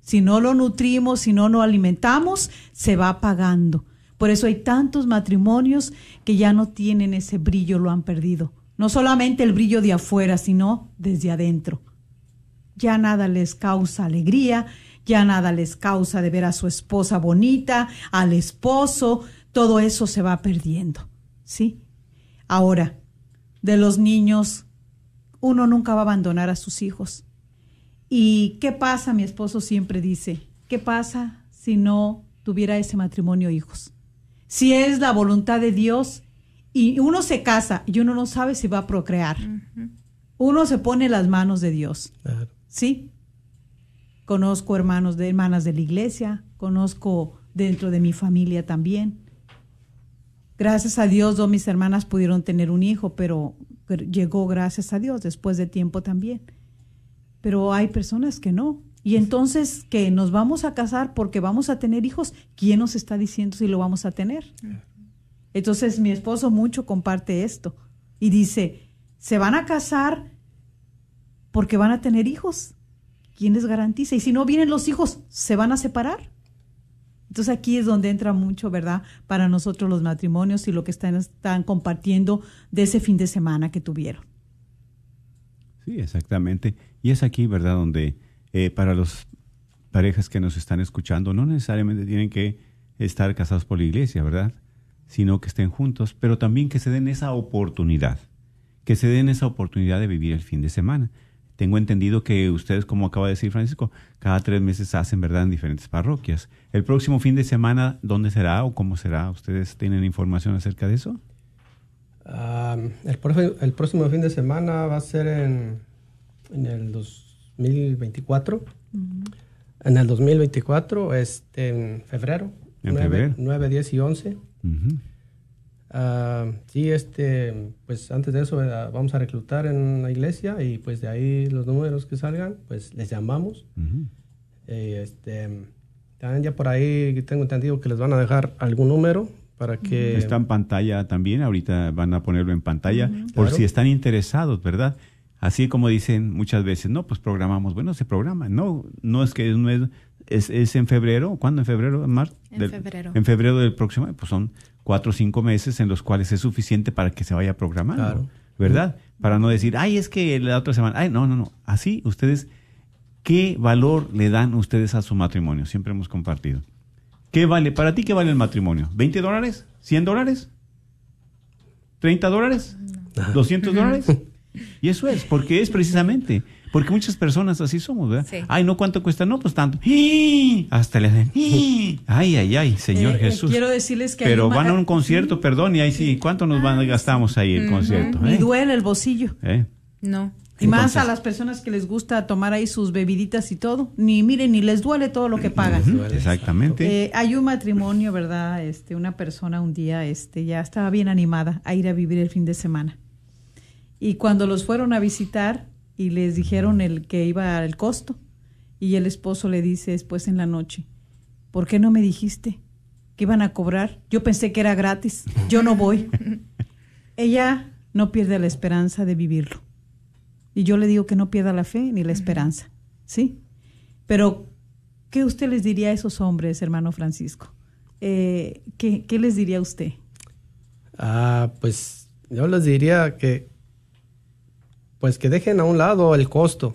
Si no lo nutrimos, si no lo alimentamos, se va apagando. Por eso hay tantos matrimonios que ya no tienen ese brillo, lo han perdido. No solamente el brillo de afuera, sino desde adentro. Ya nada les causa alegría, ya nada les causa de ver a su esposa bonita, al esposo, todo eso se va perdiendo, ¿sí? Ahora, de los niños, uno nunca va a abandonar a sus hijos. ¿Y qué pasa? Mi esposo siempre dice, ¿qué pasa si no tuviera ese matrimonio hijos? Si es la voluntad de Dios y uno se casa y uno no sabe si va a procrear, uno se pone las manos de Dios, ¿sí? Conozco hermanos de hermanas de la iglesia, conozco dentro de mi familia también Gracias a Dios, dos mis hermanas pudieron tener un hijo, pero llegó gracias a Dios después de tiempo también. Pero hay personas que no. Y entonces que nos vamos a casar porque vamos a tener hijos, ¿quién nos está diciendo si lo vamos a tener? Entonces mi esposo mucho comparte esto y dice, se van a casar porque van a tener hijos. ¿Quién les garantiza? Y si no vienen los hijos, ¿se van a separar? Entonces aquí es donde entra mucho, ¿verdad? Para nosotros los matrimonios y lo que están, compartiendo de ese fin de semana que tuvieron. Sí, exactamente. Y es aquí, ¿verdad? Donde eh, para las parejas que nos están escuchando, no necesariamente tienen que estar casados por la iglesia, ¿verdad? Sino que estén juntos, pero también que se den esa oportunidad, que se den esa oportunidad de vivir el fin de semana. Tengo entendido que ustedes, como acaba de decir Francisco, cada tres meses hacen, ¿verdad?, en diferentes parroquias. ¿El próximo fin de semana dónde será o cómo será? ¿Ustedes tienen información acerca de eso? el, próximo, fin de semana va a ser en, en el 2024. En el 2024, este, en febrero. En 9, febrero. 9, 10 y 11. Uh, sí, este, pues antes de eso vamos a reclutar en la iglesia y pues de ahí los números que salgan, pues les llamamos. este, también ya por ahí tengo entendido que les van a dejar algún número para que... Está en pantalla también, ahorita van a ponerlo en pantalla, por si están interesados, ¿verdad? Así como dicen muchas veces, no, pues programamos, bueno, se programa, no, no es que no es, es, en febrero, ¿cuándo? ¿En febrero? ¿En marzo? En febrero. En febrero del próximo, pues son cuatro o cinco meses en los cuales es suficiente para que se vaya programando, ¿verdad? Para no decir, ay, es que la otra semana, ay, no, no, no. Así, ustedes, ¿qué valor le dan ustedes a su matrimonio? Siempre hemos compartido. ¿Qué vale? ¿Para ti qué vale el matrimonio? ¿20 dólares? ¿100 dólares? ¿30 dólares? ¿200 dólares? (laughs) Y eso es, porque es precisamente porque muchas personas así somos, ¿verdad? Ay, no, ¿cuánto cuesta? No, pues tanto. Hasta le hacen. Ay, ay, ay, Señor eh, eh, Jesús. quiero decirles que. Pero van a un concierto, perdón, y ahí sí, ¿cuánto nos van, gastamos ahí el concierto? Y eh? duele el bolsillo. No. Y más a las personas que les gusta tomar ahí sus bebiditas y todo, ni miren, ni les duele todo lo que pagan. exactamente. hay un matrimonio, ¿verdad? Este, una persona un día, este, ya estaba bien animada a ir a vivir el fin de semana. Y cuando los fueron a visitar, y les dijeron el que iba al costo y el esposo le dice después en la noche, ¿por qué no me dijiste que iban a cobrar? Yo pensé que era gratis, yo no voy. (laughs) Ella no pierde la esperanza de vivirlo. Y yo le digo que no pierda la fe ni la esperanza, ¿sí? Pero ¿qué usted les diría a esos hombres, hermano Francisco? Eh, ¿qué, ¿qué, les diría usted? Ah, pues yo les diría que, pues que dejen a un lado el costo.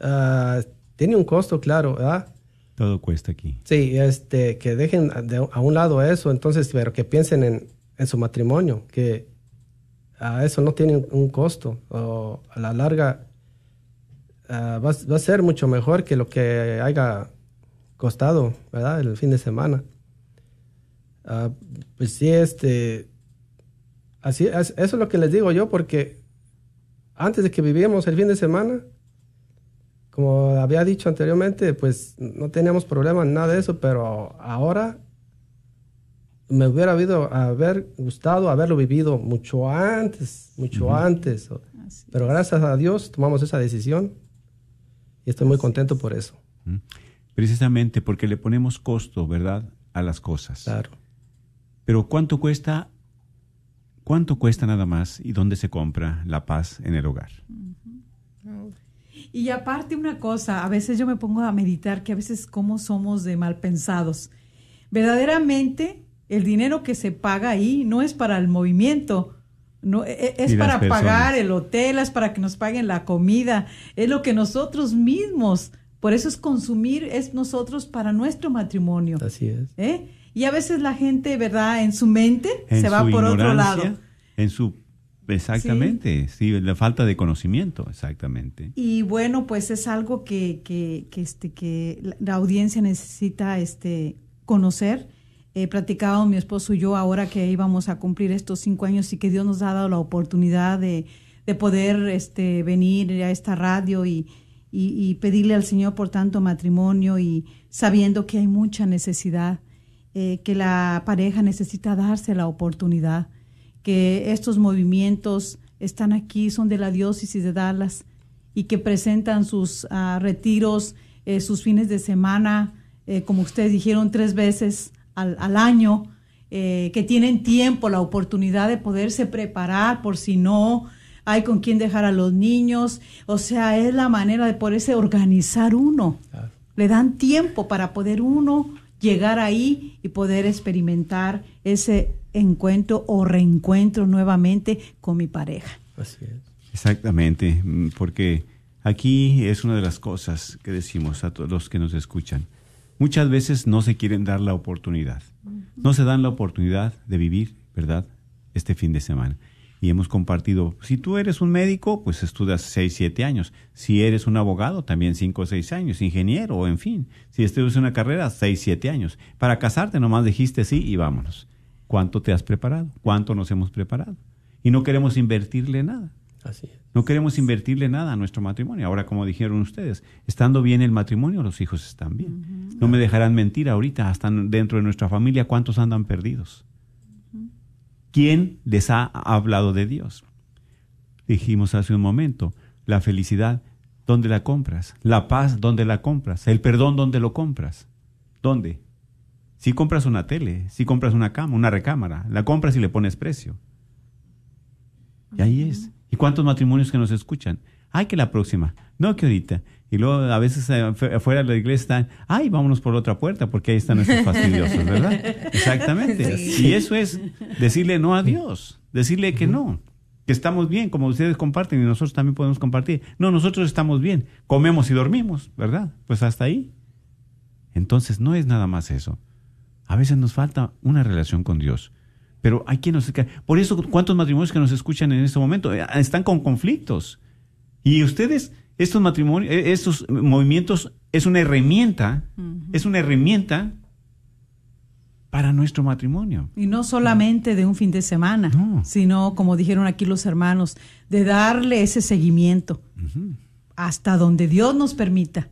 Ah, tiene un costo, claro, ¿verdad? Todo cuesta aquí. Sí, este, que dejen a un lado eso, entonces, pero que piensen en, en su matrimonio, que a eso no tiene un costo, o a la larga ah, va, va, a ser mucho mejor que lo que haya costado, ¿verdad? El fin de semana. Uh, pues sí, este, así, eso es lo que les digo yo, porque antes de que vivíamos el fin de semana, como había dicho anteriormente, pues no teníamos problema en nada de eso, pero ahora me hubiera habido, haber gustado haberlo vivido mucho antes, mucho antes. Pero gracias a Dios tomamos esa decisión y estoy muy contento por eso. Precisamente porque le ponemos costo, ¿verdad?, a las cosas. Claro. Pero ¿cuánto cuesta, cuánto cuesta nada más y dónde se compra la paz en el hogar? Y aparte una cosa, a veces yo me pongo a meditar que a veces cómo somos de mal pensados. Verdaderamente el dinero que se paga ahí no es para el movimiento, no, e, e, es, para pagar el hotel, es para que nos paguen la comida, es lo que nosotros mismos, por eso es consumir, es nosotros para nuestro matrimonio. Así es. ¿Eh? Y a veces la gente, ¿verdad? En su mente se va por otro lado. En su Exactamente, sí. la falta de conocimiento, exactamente. Y bueno, pues es algo que, que, que, este, que la audiencia necesita este, conocer eh, platicábamos mi esposo y yo ahora que íbamos a cumplir estos cinco años y que Dios nos ha dado la oportunidad de, de poder este, venir a esta radio y, y, pedirle al Señor por tanto matrimonio y sabiendo que hay mucha necesidad, eh, que la pareja necesita darse la oportunidad, que estos movimientos están aquí, son de la diócesis de Dallas y que presentan sus uh, retiros, eh, sus fines de semana, eh, como ustedes dijeron, tres veces al, año, eh, que tienen tiempo, la oportunidad de poderse preparar por si no hay con quién dejar a los niños. O sea, es la manera de poderse organizar uno. Le dan tiempo para poder uno llegar ahí y poder experimentar ese encuentro o reencuentro nuevamente con mi pareja. Así es. Exactamente, mm, porque aquí es una de las cosas que decimos a todos los que nos escuchan muchas veces no se quieren dar la oportunidad. No se dan la oportunidad de vivir, ¿verdad? Este fin de semana. Y hemos compartido, si tú eres un médico, pues estudias 6, 7 años. Si eres un abogado, también 5 o 6 años. Ingeniero, en fin. Si estudias una carrera, 6, 7 años. Para casarte nomás dijiste sí y vámonos. ¿Cuánto te has preparado? ¿Cuánto nos hemos preparado? Y no queremos invertirle nada. Así es. No queremos invertirle nada a nuestro matrimonio. Ahora, como dijeron ustedes, estando bien el matrimonio, los hijos están bien. No me dejarán mentir ahorita, hasta dentro de nuestra familia, ¿cuántos andan perdidos? ¿Quién les ha hablado de Dios? Dijimos hace un momento, la felicidad, ¿dónde la compras? La paz, ¿dónde la compras? El perdón, ¿dónde lo compras? ¿Dónde? Si compras una tele, si compras una cama, una recámara, la compras y le pones precio. Y ahí es. ¿Y cuántos matrimonios que nos escuchan? Ay, que la próxima. No, que ahorita. Y luego a veces eh, afuera de la iglesia están, ay, vámonos por otra puerta porque ahí están nuestros fastidiosos, ¿verdad? (laughs) Exactamente. Y eso es decirle no a Dios, decirle que no, que estamos bien, como ustedes comparten y nosotros también podemos compartir. No, nosotros estamos bien, comemos y dormimos, ¿verdad? Pues hasta ahí. Entonces no es nada más eso. A veces nos falta una relación con Dios. Pero hay quien nos... Por eso, ¿cuántos matrimonios que nos escuchan en este momento eh, están con conflictos? Y ustedes, estos matrimonios, eh, estos movimientos, es una herramienta, es una herramienta para nuestro matrimonio. Y no solamente de un fin de semana, sino, como dijeron aquí los hermanos, de darle ese seguimiento hasta donde Dios nos permita.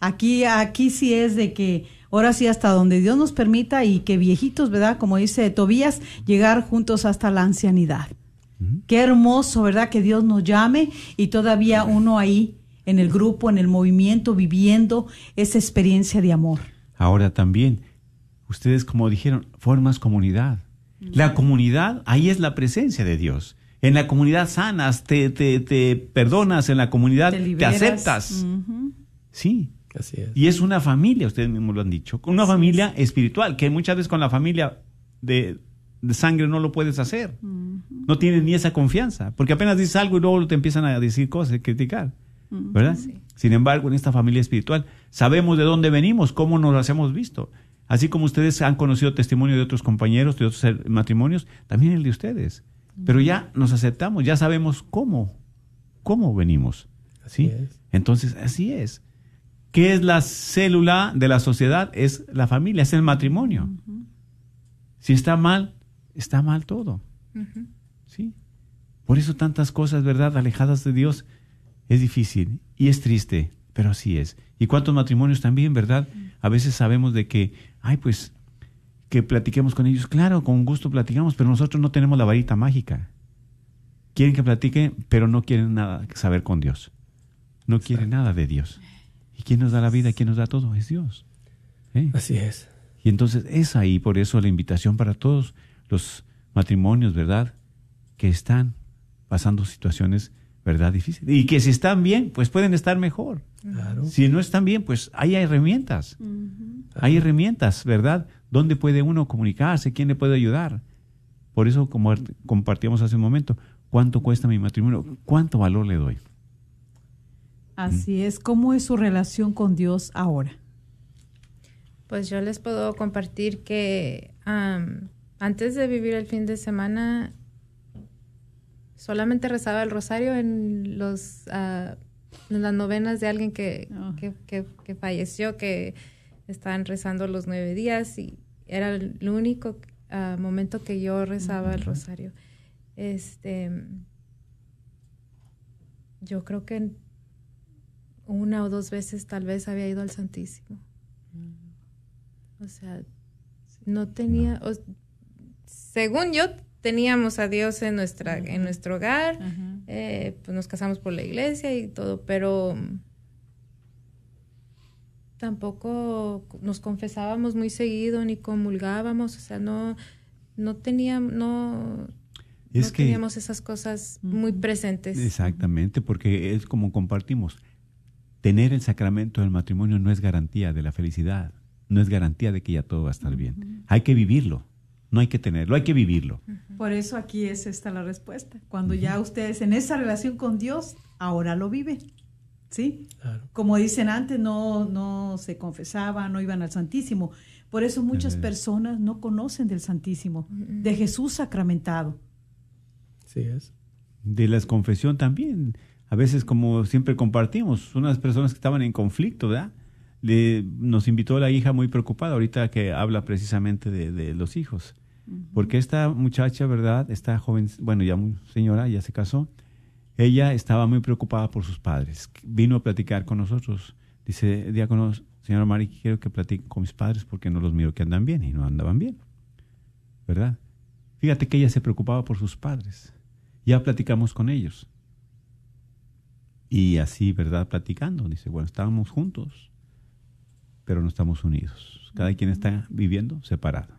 Aquí, aquí sí es de que ahora sí hasta donde Dios nos permita y que viejitos, ¿verdad? Como dice Tobías, llegar juntos hasta la ancianidad. Qué hermoso, ¿verdad? Que Dios nos llame y todavía uno ahí en el grupo, en el movimiento, viviendo esa experiencia de amor. Ahora también, ustedes como dijeron, formas comunidad. La comunidad, ahí es la presencia de Dios. En la comunidad sanas, te, te, te perdonas, en la comunidad te, aceptas. Sí, Así es. Y es una familia, ustedes mismos lo han dicho, una familia espiritual, que muchas veces con la familia de, sangre no lo puedes hacer. No tienes ni esa confianza, porque apenas dices algo y luego te empiezan a decir cosas, a criticar. ¿Verdad? Sin embargo, en esta familia espiritual sabemos de dónde venimos, cómo nos las hemos visto. Así como ustedes han conocido testimonio de otros compañeros, de otros matrimonios, también el de ustedes. Pero ya nos aceptamos, ya sabemos cómo, cómo venimos. ¿sí? Entonces, así es. ¿Qué es la célula de la sociedad? Es la familia, es el matrimonio. Si está mal, está mal todo. ¿Sí? Por eso tantas cosas, ¿verdad? Alejadas de Dios es difícil y es triste, pero así es. Y cuántos matrimonios también, ¿verdad? A veces sabemos de que, ay, pues, que platiquemos con ellos. Claro, con gusto platicamos, pero nosotros no tenemos la varita mágica. Quieren que platique, pero no quieren nada que saber con Dios. No quieren nada de Dios. ¿Y quién nos da la vida? ¿Quién nos da todo? Es Dios. ¿Eh? Así es. Y entonces es ahí, por eso la invitación para todos los matrimonios, ¿verdad? Que están pasando situaciones, ¿verdad? Difíciles. Y que si están bien, pues pueden estar mejor. Si no están bien, pues hay herramientas. Hay herramientas, ¿verdad? ¿Dónde puede uno comunicarse? ¿Quién le puede ayudar? Por eso, como compartíamos hace un momento, ¿cuánto cuesta mi matrimonio? ¿Cuánto valor le doy? Así es. ¿Cómo es su relación con Dios ahora? Pues yo les puedo compartir que antes de vivir el fin de semana solamente rezaba el rosario en los uh, las novenas de alguien ah. que, que, falleció, que estaban rezando los nueve días y era el único ah, momento que yo rezaba el rosario. Este, yo creo que una o dos veces tal vez había ido al Santísimo. O sea, no tenía, según yo, teníamos a Dios en nuestra, en nuestro hogar, eh, pues nos casamos por la iglesia y todo, pero tampoco nos confesábamos muy seguido ni comulgábamos, o sea, no, no teníamos, no, teníamos esas cosas muy presentes. Exactamente, porque es como compartimos. Tener el sacramento del matrimonio no es garantía de la felicidad, no es garantía de que ya todo va a estar bien. Hay que vivirlo. No hay que tenerlo, hay que vivirlo. Por eso aquí es esta la respuesta. Cuando ya ustedes en esa relación con Dios, ahora lo viven. ¿Sí? Como dicen antes, no, no se confesaban, no iban al Santísimo. Por eso muchas personas no conocen del Santísimo, de Jesús sacramentado. Sí es. De la confesión también. A veces, como siempre compartimos, unas personas que estaban en conflicto, ¿verdad? Le, nos invitó la hija muy preocupada, ahorita que habla precisamente de los hijos. Porque esta muchacha, ¿verdad? Esta joven, bueno, ya señora, ya se casó, ella estaba muy preocupada por sus padres. Vino a platicar con nosotros. Dice, diácono, señora Mari, quiero que platique con mis padres porque no los miro que andan bien y no andaban bien. ¿Verdad? Fíjate que ella se preocupaba por sus padres. Ya platicamos con ellos. Y así, ¿verdad? Platicando. Dice, bueno, estábamos juntos, pero no estamos unidos. Cada quien está viviendo separado.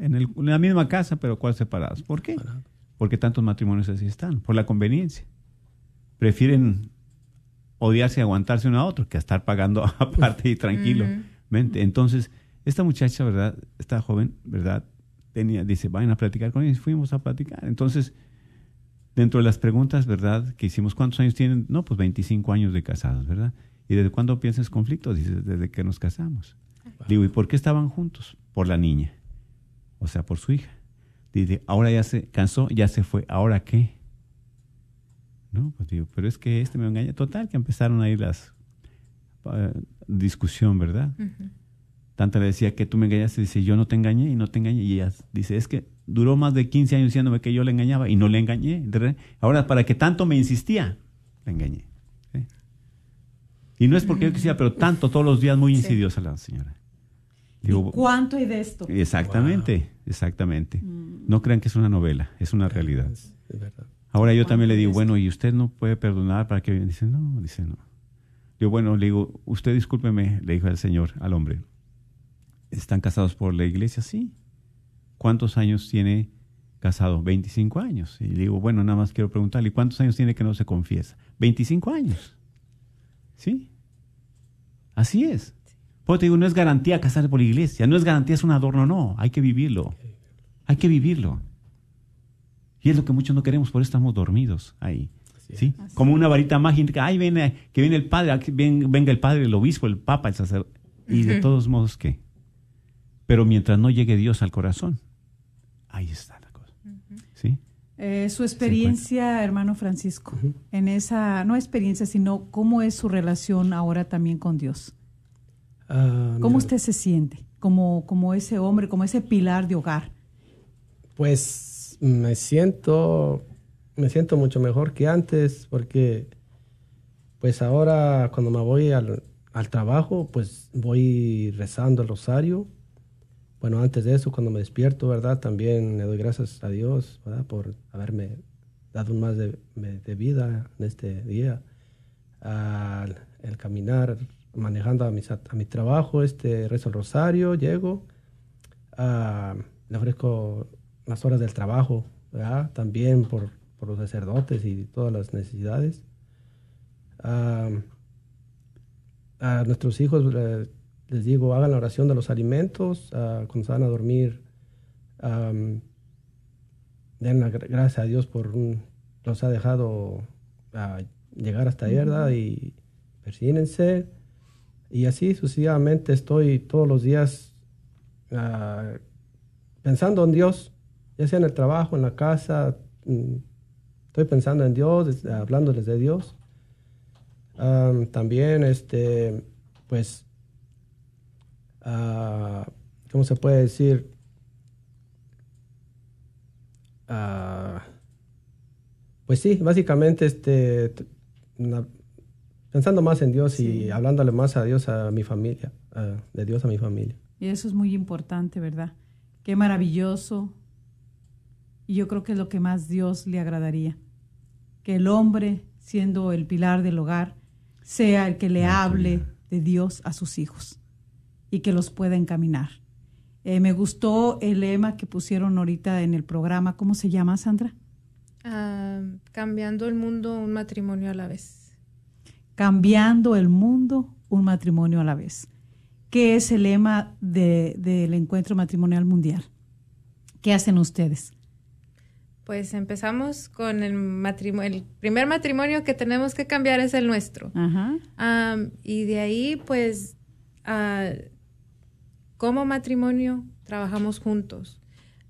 en, la misma casa, pero ¿cuál separados? ¿Por qué? Porque tantos matrimonios así están, por la conveniencia. Prefieren odiarse y aguantarse uno a otro que a estar pagando (laughs) aparte y tranquilo. Entonces, esta muchacha, ¿verdad? Esta joven, ¿verdad? Tenía, dice, vayan a platicar con ellos. Fuimos a platicar. Entonces, dentro de las preguntas, ¿verdad? Que hicimos, ¿cuántos años tienen? No, pues 25 años de casados, ¿verdad? ¿Y desde cuándo piensas conflictos? Dice, desde que nos casamos. Digo, ¿y por qué estaban juntos? Por la niña, o sea, por su hija. Dice, ahora ya se cansó, ya se fue, ¿ahora qué? No, pues digo, pero es que este me engaña. Total, que empezaron ahí las uh, discusión, ¿verdad? Tanta le decía que tú me engañaste, dice, yo no te engañé y no te engañé. Y ella dice, es que duró más de 15 años diciéndome que yo le engañaba y no le engañé. Ahora, para que tanto me insistía, le engañé. Y no es porque yo quisiera, pero tanto todos los días muy insidiosa la señora. ¿Cuánto hay de esto? Exactamente, exactamente. Mm. No crean que es una novela, es una realidad. Ahora yo también le digo, bueno, ¿y usted no puede perdonar para que Dice, no, dice, no. Yo, bueno, le digo, usted discúlpeme, le dijo al Señor, al hombre. ¿Están casados por la iglesia? Sí. ¿Cuántos años tiene casado? 25 años. Y le digo, bueno, nada más quiero preguntarle, ¿cuántos años tiene que no se confiesa? 25 años. ¿Sí? Así es. Pues te digo, no es garantía casarse por la iglesia, no es garantía, es un adorno, no, hay que vivirlo. Hay que vivirlo. Y es lo que muchos no queremos, por eso estamos dormidos ahí. ¿sí? Como una varita mágica, ay, viene, que viene el padre, venga el padre, el obispo, el papa, el sacerdote. Y de todos modos, ¿qué? Pero mientras no llegue Dios al corazón, ahí está la cosa. ¿Sí? Eh, su experiencia, hermano Francisco, en esa, no experiencia, sino cómo es su relación ahora también con Dios. Ah, ¿Cómo usted se siente como, como ese hombre, como ese pilar de hogar? Pues me siento, me siento mucho mejor que antes porque pues ahora cuando me voy al, al trabajo pues voy rezando el rosario. Bueno, antes de eso, cuando me despierto, ¿verdad? También le doy gracias a Dios, ¿verdad? Por haberme dado un más de, de vida en este día. Al el caminar manejando a, a mi trabajo, este, rezo el rosario, llego, uh, le ofrezco las horas del trabajo, también por, por, los sacerdotes y todas las necesidades. a nuestros hijos les digo, hagan la oración de los alimentos, cuando se van a dormir, den la gracias a Dios por los ha dejado llegar hasta ahí, ¿verdad? Y persínense y así sucesivamente estoy todos los días ah, pensando en Dios, ya sea en el trabajo, en la casa, mm, estoy pensando en Dios, hablándoles de Dios. también, este, pues, uh, ¿cómo se puede decir? Ah, pues sí, básicamente, este, pensando más en Dios y hablándole más a Dios a mi familia, de Dios a mi familia. Y eso es muy importante, ¿verdad? Qué maravilloso. Y yo creo que es lo que más Dios le agradaría. Que el hombre, siendo el pilar del hogar, sea el que le hable de Dios a sus hijos y que los pueda encaminar. Eh, me gustó el lema que pusieron ahorita en el programa. ¿Cómo se llama, Sandra? Ah, cambiando el mundo un matrimonio a la vez cambiando el mundo un matrimonio a la vez, ¿Qué es el lema del encuentro matrimonial mundial. ¿Qué hacen ustedes? Pues empezamos con el matrimonio, el primer matrimonio que tenemos que cambiar es el nuestro. y de ahí, pues, como matrimonio trabajamos juntos.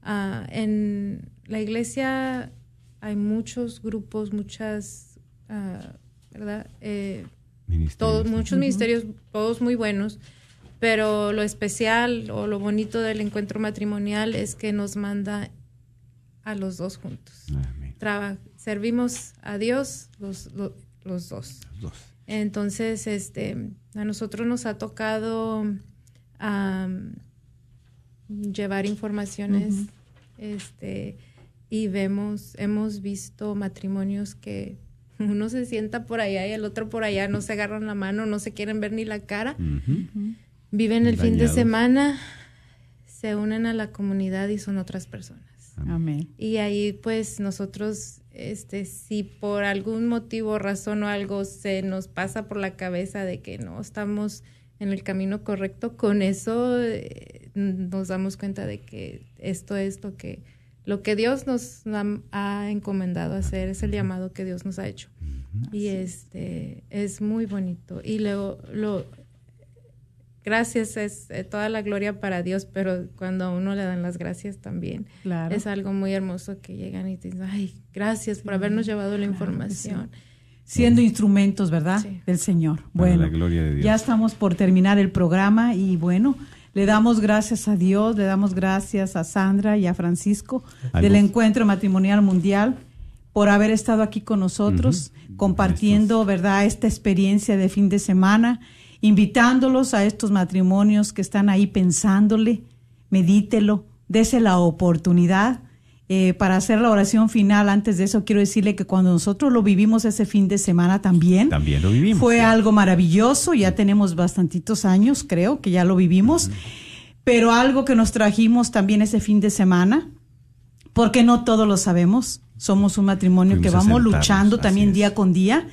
En la iglesia hay muchos grupos, muchas ¿verdad? Eh, todos, muchos ministerios, todos muy buenos, pero lo especial o lo bonito del encuentro matrimonial es que nos manda a los dos juntos. servimos a Dios los, los, dos. Entonces, este, a nosotros nos ha tocado llevar informaciones, este, y vemos, hemos visto matrimonios que uno se sienta por allá y el otro por allá, no se agarran la mano, no se quieren ver ni la cara. Viven el fin de semana, se unen a la comunidad y son otras personas. Amén. Y ahí pues nosotros, este, si por algún motivo, razón o algo se nos pasa por la cabeza de que no estamos en el camino correcto, con eso eh, nos damos cuenta de que esto es lo que lo que Dios nos ha encomendado hacer, es el llamado que Dios nos ha hecho. Y este es muy bonito. Y luego lo gracias es eh, toda la gloria para Dios, pero cuando a uno le dan las gracias también es algo muy hermoso que llegan y te dicen, ay, gracias por habernos llevado la información. Siendo instrumentos, ¿verdad? Del Señor. Bueno, ya estamos por terminar el programa y bueno, le damos gracias a Dios, le damos gracias a Sandra y a Francisco del Encuentro Matrimonial Mundial por haber estado aquí con nosotros, compartiendo, ¿verdad?, esta experiencia de fin de semana, invitándolos a estos matrimonios que están ahí pensándole, medítelo, dese la oportunidad. Eh, para hacer la oración final, antes de eso quiero decirle que cuando nosotros lo vivimos ese fin de semana también, también lo vivimos, fue algo maravilloso, ya tenemos bastantitos años, creo que ya lo vivimos, pero algo que nos trajimos también ese fin de semana, porque no todos lo sabemos, somos un matrimonio que vamos luchando también día con día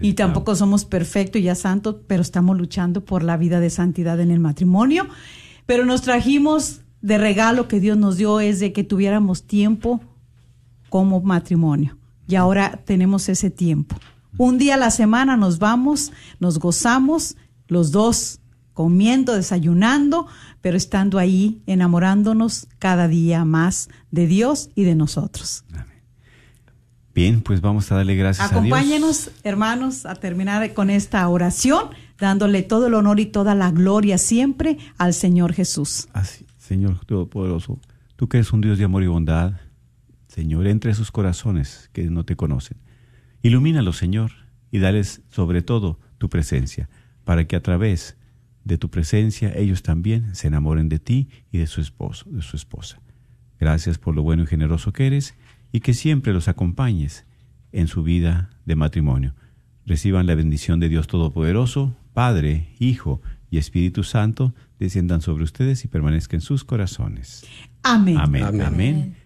y tampoco somos perfectos y ya santos, pero estamos luchando por la vida de santidad en el matrimonio. Pero nos trajimos de regalo que Dios nos dio es de que tuviéramos tiempo como matrimonio. Y ahora tenemos ese tiempo. Un día a la semana nos vamos, nos gozamos, los dos comiendo, desayunando, pero estando ahí enamorándonos cada día más de Dios y de nosotros. Bien, pues vamos a darle gracias a Dios. Acompáñenos, hermanos, a terminar con esta oración, dándole todo el honor y toda la gloria siempre al Señor Jesús. Así, Señor Todopoderoso, tú que eres un Dios de amor y bondad, Señor, entre sus corazones que no te conocen. Ilumínalos, Señor, y dales sobre todo tu presencia, para que a través de tu presencia ellos también se enamoren de ti y de su esposo, de su esposa. Gracias por lo bueno y generoso que eres y que siempre los acompañes en su vida de matrimonio. Reciban la bendición de Dios Todopoderoso, Padre, Hijo y Espíritu Santo, desciendan sobre ustedes y permanezcan en sus corazones. Amén. Amén. Amén.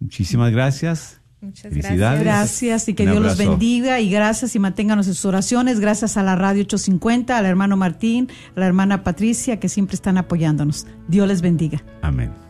Muchísimas gracias. Muchas gracias. Gracias y que Dios los bendiga y gracias y manténganos en sus oraciones. Gracias a la Radio 850, al hermano Martín, a la hermana Patricia que siempre están apoyándonos. Dios les bendiga. Amén.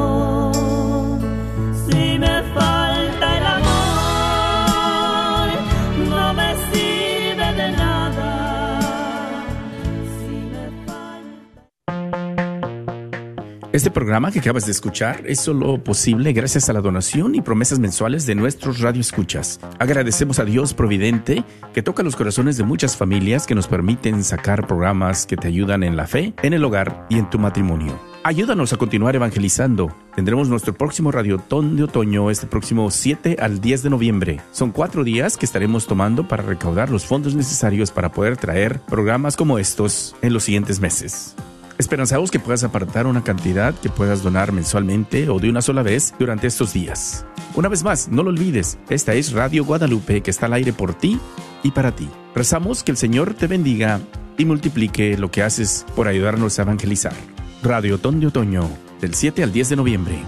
Este programa que acabas de escuchar es solo posible gracias a la donación y promesas mensuales de nuestros radioescuchas. Agradecemos a Dios Providente que toca los corazones de muchas familias que nos permiten sacar programas que te ayudan en la fe, en el hogar y en tu matrimonio. Ayúdanos a continuar evangelizando. Tendremos nuestro próximo Radiotón de Otoño este próximo 7 al 10 de noviembre. Son cuatro días que estaremos tomando para recaudar los fondos necesarios para poder traer programas como estos en los siguientes meses. Esperanzamos que puedas apartar una cantidad que puedas donar mensualmente o de una sola vez durante estos días. Una vez más, no lo olvides, esta es Radio Guadalupe que está al aire por ti y para ti. Rezamos que el Señor te bendiga y multiplique lo que haces por ayudarnos a evangelizar. Radio Ton de Otoño, del 7 al 10 de noviembre.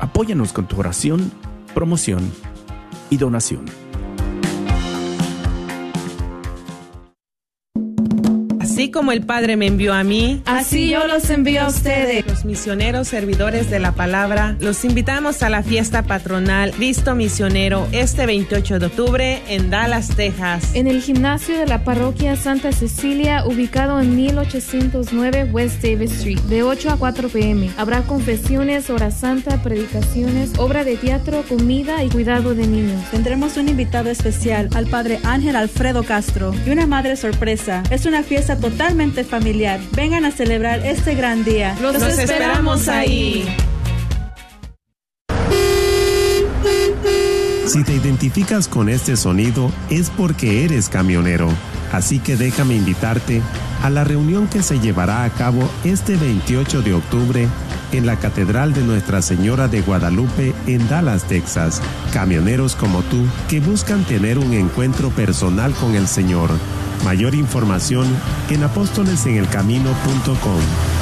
Apóyanos con tu oración, promoción y donación. Así como el Padre me envió a mí, así yo los envío a ustedes. Los misioneros servidores de la palabra, los invitamos a la fiesta patronal Cristo Misionero este 28 de octubre en Dallas, Texas. En el gimnasio de la parroquia Santa Cecilia, ubicado en 1809 West Davis Street, de 8 a 4 pm. Habrá confesiones, hora santa, predicaciones, obra de teatro, comida y cuidado de niños. Tendremos un invitado especial, al Padre Ángel Alfredo Castro, y una madre sorpresa. Es una fiesta totalmente familiar. Vengan a celebrar este gran día. Los, Los esperamos ahí. Si te identificas con este sonido es porque eres camionero. Así que déjame invitarte a la reunión que se llevará a cabo este 28 de octubre en la Catedral de Nuestra Señora de Guadalupe en Dallas, Texas. Camioneros como tú que buscan tener un encuentro personal con el Señor. Mayor información en apóstolesenelcamino.com.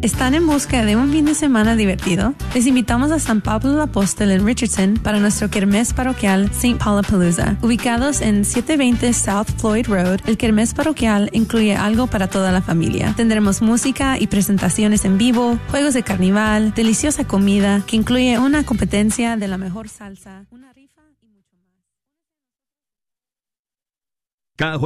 ¿Están en busca de un fin de semana divertido? Les invitamos a San Pablo el Apóstol en Richardson para nuestro Kermés Parroquial St. Paulapalooza. Ubicados en 720 South Floyd Road, el Kermés Parroquial incluye algo para toda la familia. Tendremos música y presentaciones en vivo, juegos de carnaval, deliciosa comida que incluye una competencia de la mejor salsa, una rifa y mucho más.